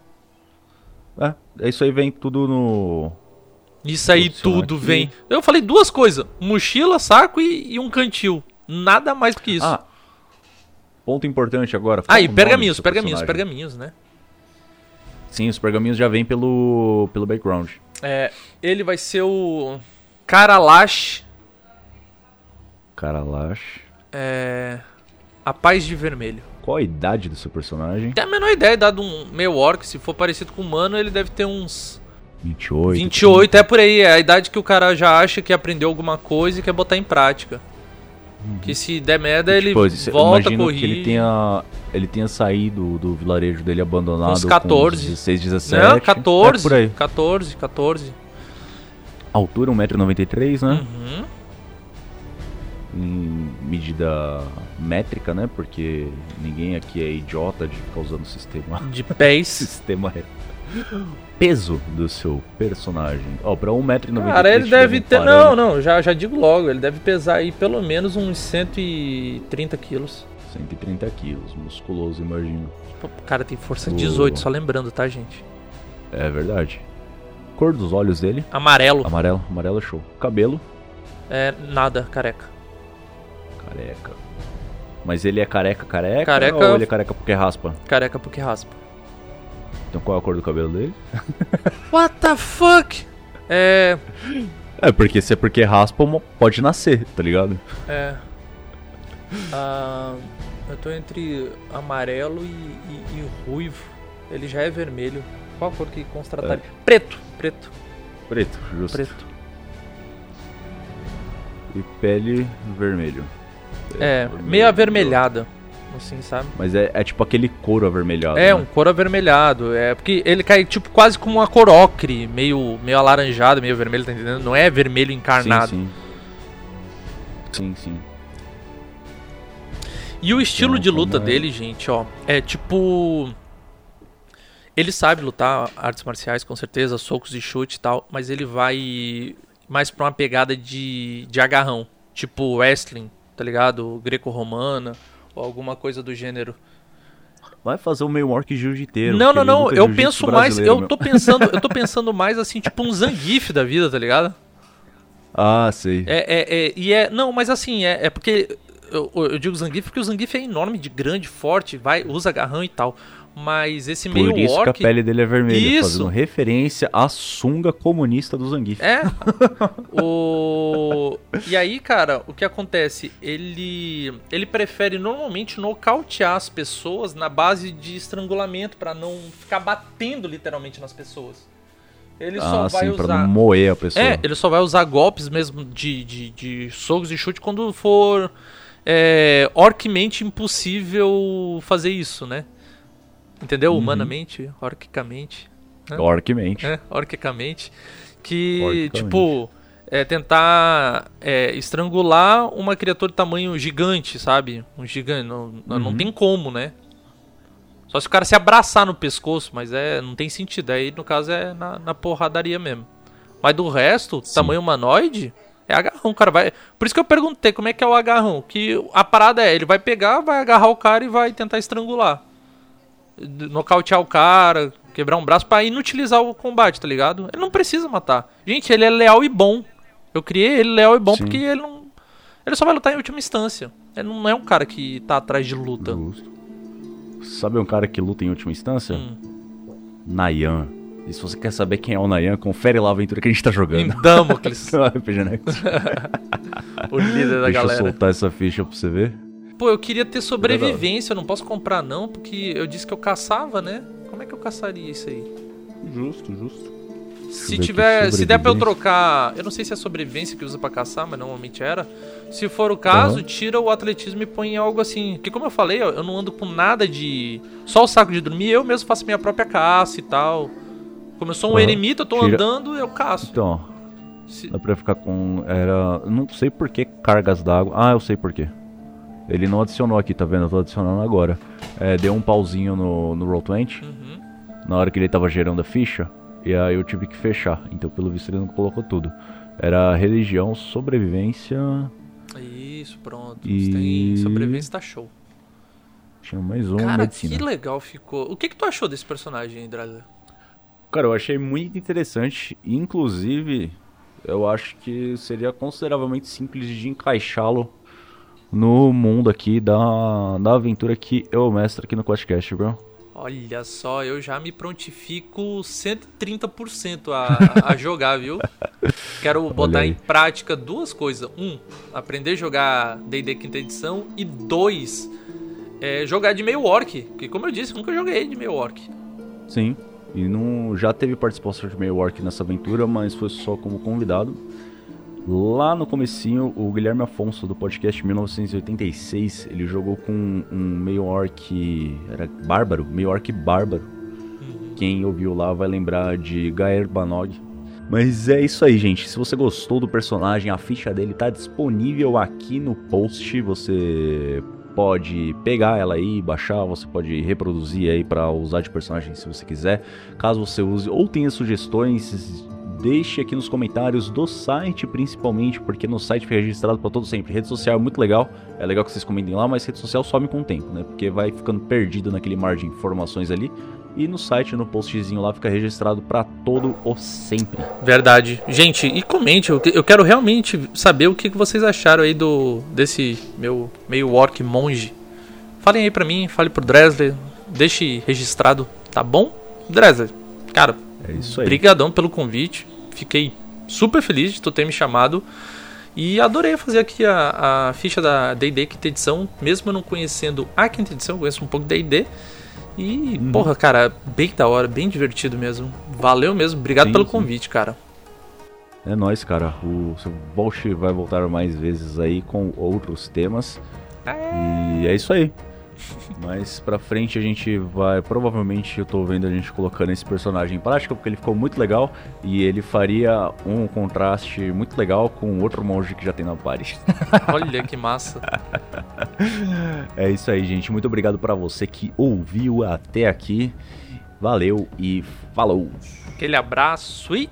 É, é isso aí vem tudo no. Isso aí tudo aqui. vem. Eu falei duas coisas: mochila, saco e, e um cantil. Nada mais do que isso. Ah, ponto importante agora. Ah, e pergaminhos, pergaminhos, pergaminhos, né? Sim, os pergaminhos já vêm pelo. pelo background. É, ele vai ser o Karalash, Caralash. é, a Paz de Vermelho. Qual a idade do seu personagem? Tem a menor ideia, dado um meio orc, se for parecido com humano, ele deve ter uns 28. 28, é por aí, é a idade que o cara já acha que aprendeu alguma coisa e quer botar em prática. Que se der merda, ele Tipo, eu volta, imagino corrige. que ele tenha, ele tenha saído do vilarejo dele abandonado Uns 14. com 16, 17. Não, 14, É, por aí. 14, 14. Altura 1,93m, né? Uhum. Em medida métrica, né? Porque ninguém aqui é idiota de ficar usando o sistema. De pés. sistema re- Peso do seu personagem. Ó, pra 1,93m. Cara, ele deve ter. Não, não, já, já digo logo, ele deve pesar aí pelo menos uns 130 quilos. 130 quilos, musculoso, imagino. O cara tem força O- 18, só lembrando, tá, gente? É verdade. Cor dos olhos dele? Amarelo. Amarelo, amarelo é show. Cabelo? É nada, careca. Careca. Mas ele é careca, careca? Careca- Ou ele é careca porque raspa? Careca porque raspa. Então qual é a cor do cabelo dele? What the fuck? É. É, porque se é porque raspa, pode nascer, tá ligado? É. Ah, eu tô entre amarelo e, e- e ruivo. Ele já é vermelho. Qual a cor que constataria? Preto. Preto. Preto, justo. Preto. E pele vermelho. É, vermelho. meio avermelhada. Assim, sabe? Mas é, é tipo aquele couro avermelhado. É, né? um cor avermelhado. É, porque ele cai tipo quase como uma cor ocre, meio, meio alaranjado, meio vermelho, tá entendendo? Não é vermelho encarnado. Sim, sim. Sim, sim. E o estilo Então, de luta é? dele, gente, ó, é tipo. Ele sabe lutar artes marciais, com certeza, socos e chute e tal, mas ele vai mais pra uma pegada de, de agarrão. Tipo wrestling, tá ligado? Greco-romana, ou alguma coisa do gênero. Vai fazer o meio orc jiu-jiteiro. não, não, não, eu penso mais. Eu meu. tô pensando, eu tô pensando mais assim, tipo um Zangief da vida, tá ligado? Ah, sei. É, é, é, e é. Não, mas assim, é, é porque. Eu, eu digo Zangief porque o Zangief é enorme, de grande, forte, vai, usa agarrão e tal. Mas esse meio Por isso orc. que a pele dele é vermelha, Isso. fazendo referência à sunga comunista do Zangief. É. o... E aí, cara, o que acontece? Ele ele prefere normalmente nocautear as pessoas na base de estrangulamento pra não ficar batendo literalmente nas pessoas. Ele só ah, vai sim, pra usar não moer a pessoa. É, ele só vai usar golpes mesmo de, de, de socos e chute quando for é, orcmente impossível fazer isso, né? Entendeu? Uhum. Humanamente, orquicamente. né? Orcmente. É, orquicamente. Que, Orquicamente. tipo, é tentar é, estrangular uma criatura de tamanho gigante, sabe? Um gigante. Não, não Uhum. tem como, né? Só se o cara se abraçar no pescoço, mas é não tem sentido. Aí, no caso, é na, na porradaria mesmo. Mas do resto, tamanho humanoide, é agarrão, cara. Vai... Por isso que eu perguntei como é que é o agarrão. Que a parada é, ele vai pegar, vai agarrar o cara e vai tentar estrangular. Nocautear o cara, quebrar um braço pra inutilizar o combate, tá ligado? Ele não precisa matar. Gente, ele é leal e bom. Eu criei ele leal e bom Sim. porque ele não. Ele só vai lutar em última instância. Ele não é um cara que tá atrás de luta. Justo. Sabe um cara que luta em última instância? Hum. Nayan. E se você quer saber quem é o Nayan, confere lá a aventura que a gente tá Em jogando. Damocles, No RPG Next. o líder da Deixa eu galera. soltar essa ficha pra você ver. Pô, eu queria ter sobrevivência, eu não posso comprar não, porque eu disse que eu caçava, né? Como é que eu caçaria isso aí? Justo, justo. Se tiver, se der pra eu trocar, eu não sei se é sobrevivência que usa pra caçar, mas normalmente era. Se for o caso, Aham. tira o atletismo e põe em algo assim. Porque como eu falei, eu não ando com nada de só o saco de dormir, eu mesmo faço minha própria caça e tal. Como eu sou um Aham. eremita, eu tô Tira- andando, eu caço. Então, ó, Se- dá pra ficar com. Era. Não sei por que cargas d'água. Ah, eu sei por quê. Ele não adicionou aqui, tá vendo? Eu tô adicionando agora. É, deu um pauzinho no, no Roll20 Uhum. na hora que ele tava gerando a ficha. E aí eu tive que fechar. Então, pelo visto, ele não colocou tudo. Era religião, sobrevivência. Isso, pronto. E- tem sobrevivência, tá show. Tinha mais um Cara, medicina. que legal ficou. O que, que tu achou desse personagem aí, Drazer? Cara, eu achei muito interessante. Inclusive, eu acho que seria consideravelmente simples de encaixá-lo no mundo aqui da, da aventura que eu mestro aqui no QuestCast, bro. Olha só, eu já me prontifico 130% a, a jogar, viu? Quero botar em prática duas coisas. Um, aprender a jogar D&D quinta edição. E dois, é, jogar de meio orc. Que como eu disse, eu nunca joguei de meio orc. Sim. E não, já teve participação de meio orc nessa aventura, mas foi só como convidado. Lá no comecinho, o Guilherme Afonso do podcast 1986, ele jogou com um meio orc, era bárbaro, meio orc bárbaro. Quem ouviu lá vai lembrar de Gaer Banog. Mas é isso aí, gente. Se você gostou do personagem, a ficha dele tá disponível aqui no post. Você pode pegar ela aí, baixar, você pode reproduzir aí pra usar de personagem se você quiser. Caso você use ou tenha sugestões, deixe aqui nos comentários do site, principalmente, porque no site fica registrado para todo sempre. Rede social é muito legal, é legal que vocês comentem lá, mas rede social some com o tempo, né? Porque vai ficando perdido naquele mar de informações ali. E no site, no postzinho lá, fica registrado para todo o sempre. Verdade. Gente, e comente. Eu, quero realmente saber o que vocês acharam aí do desse meu meio orc monge. Falem aí pra mim, fale pro Dresler. Deixe registrado, tá bom? Dresler, cara, É isso aí. Brigadão pelo convite. Fiquei super feliz de tu ter me chamado. E adorei fazer aqui a, a ficha da D&D quinta edição. Mesmo não conhecendo a quinta edição, eu conheço um pouco da D&D. E, Uhum. porra, cara, bem da hora, bem divertido mesmo. Valeu mesmo, obrigado Sim, pelo sim. convite, cara. É nóis, cara. O seu Volch vai voltar mais vezes aí com outros temas. E é isso aí. Mais pra frente a gente vai. Provavelmente eu tô vendo a gente colocando esse personagem em prática, porque ele ficou muito legal. E ele faria um contraste muito legal com outro monge que já tem na party. Olha que massa. É isso aí, gente. Muito obrigado pra você que ouviu até aqui. Valeu e falou! Aquele abraço e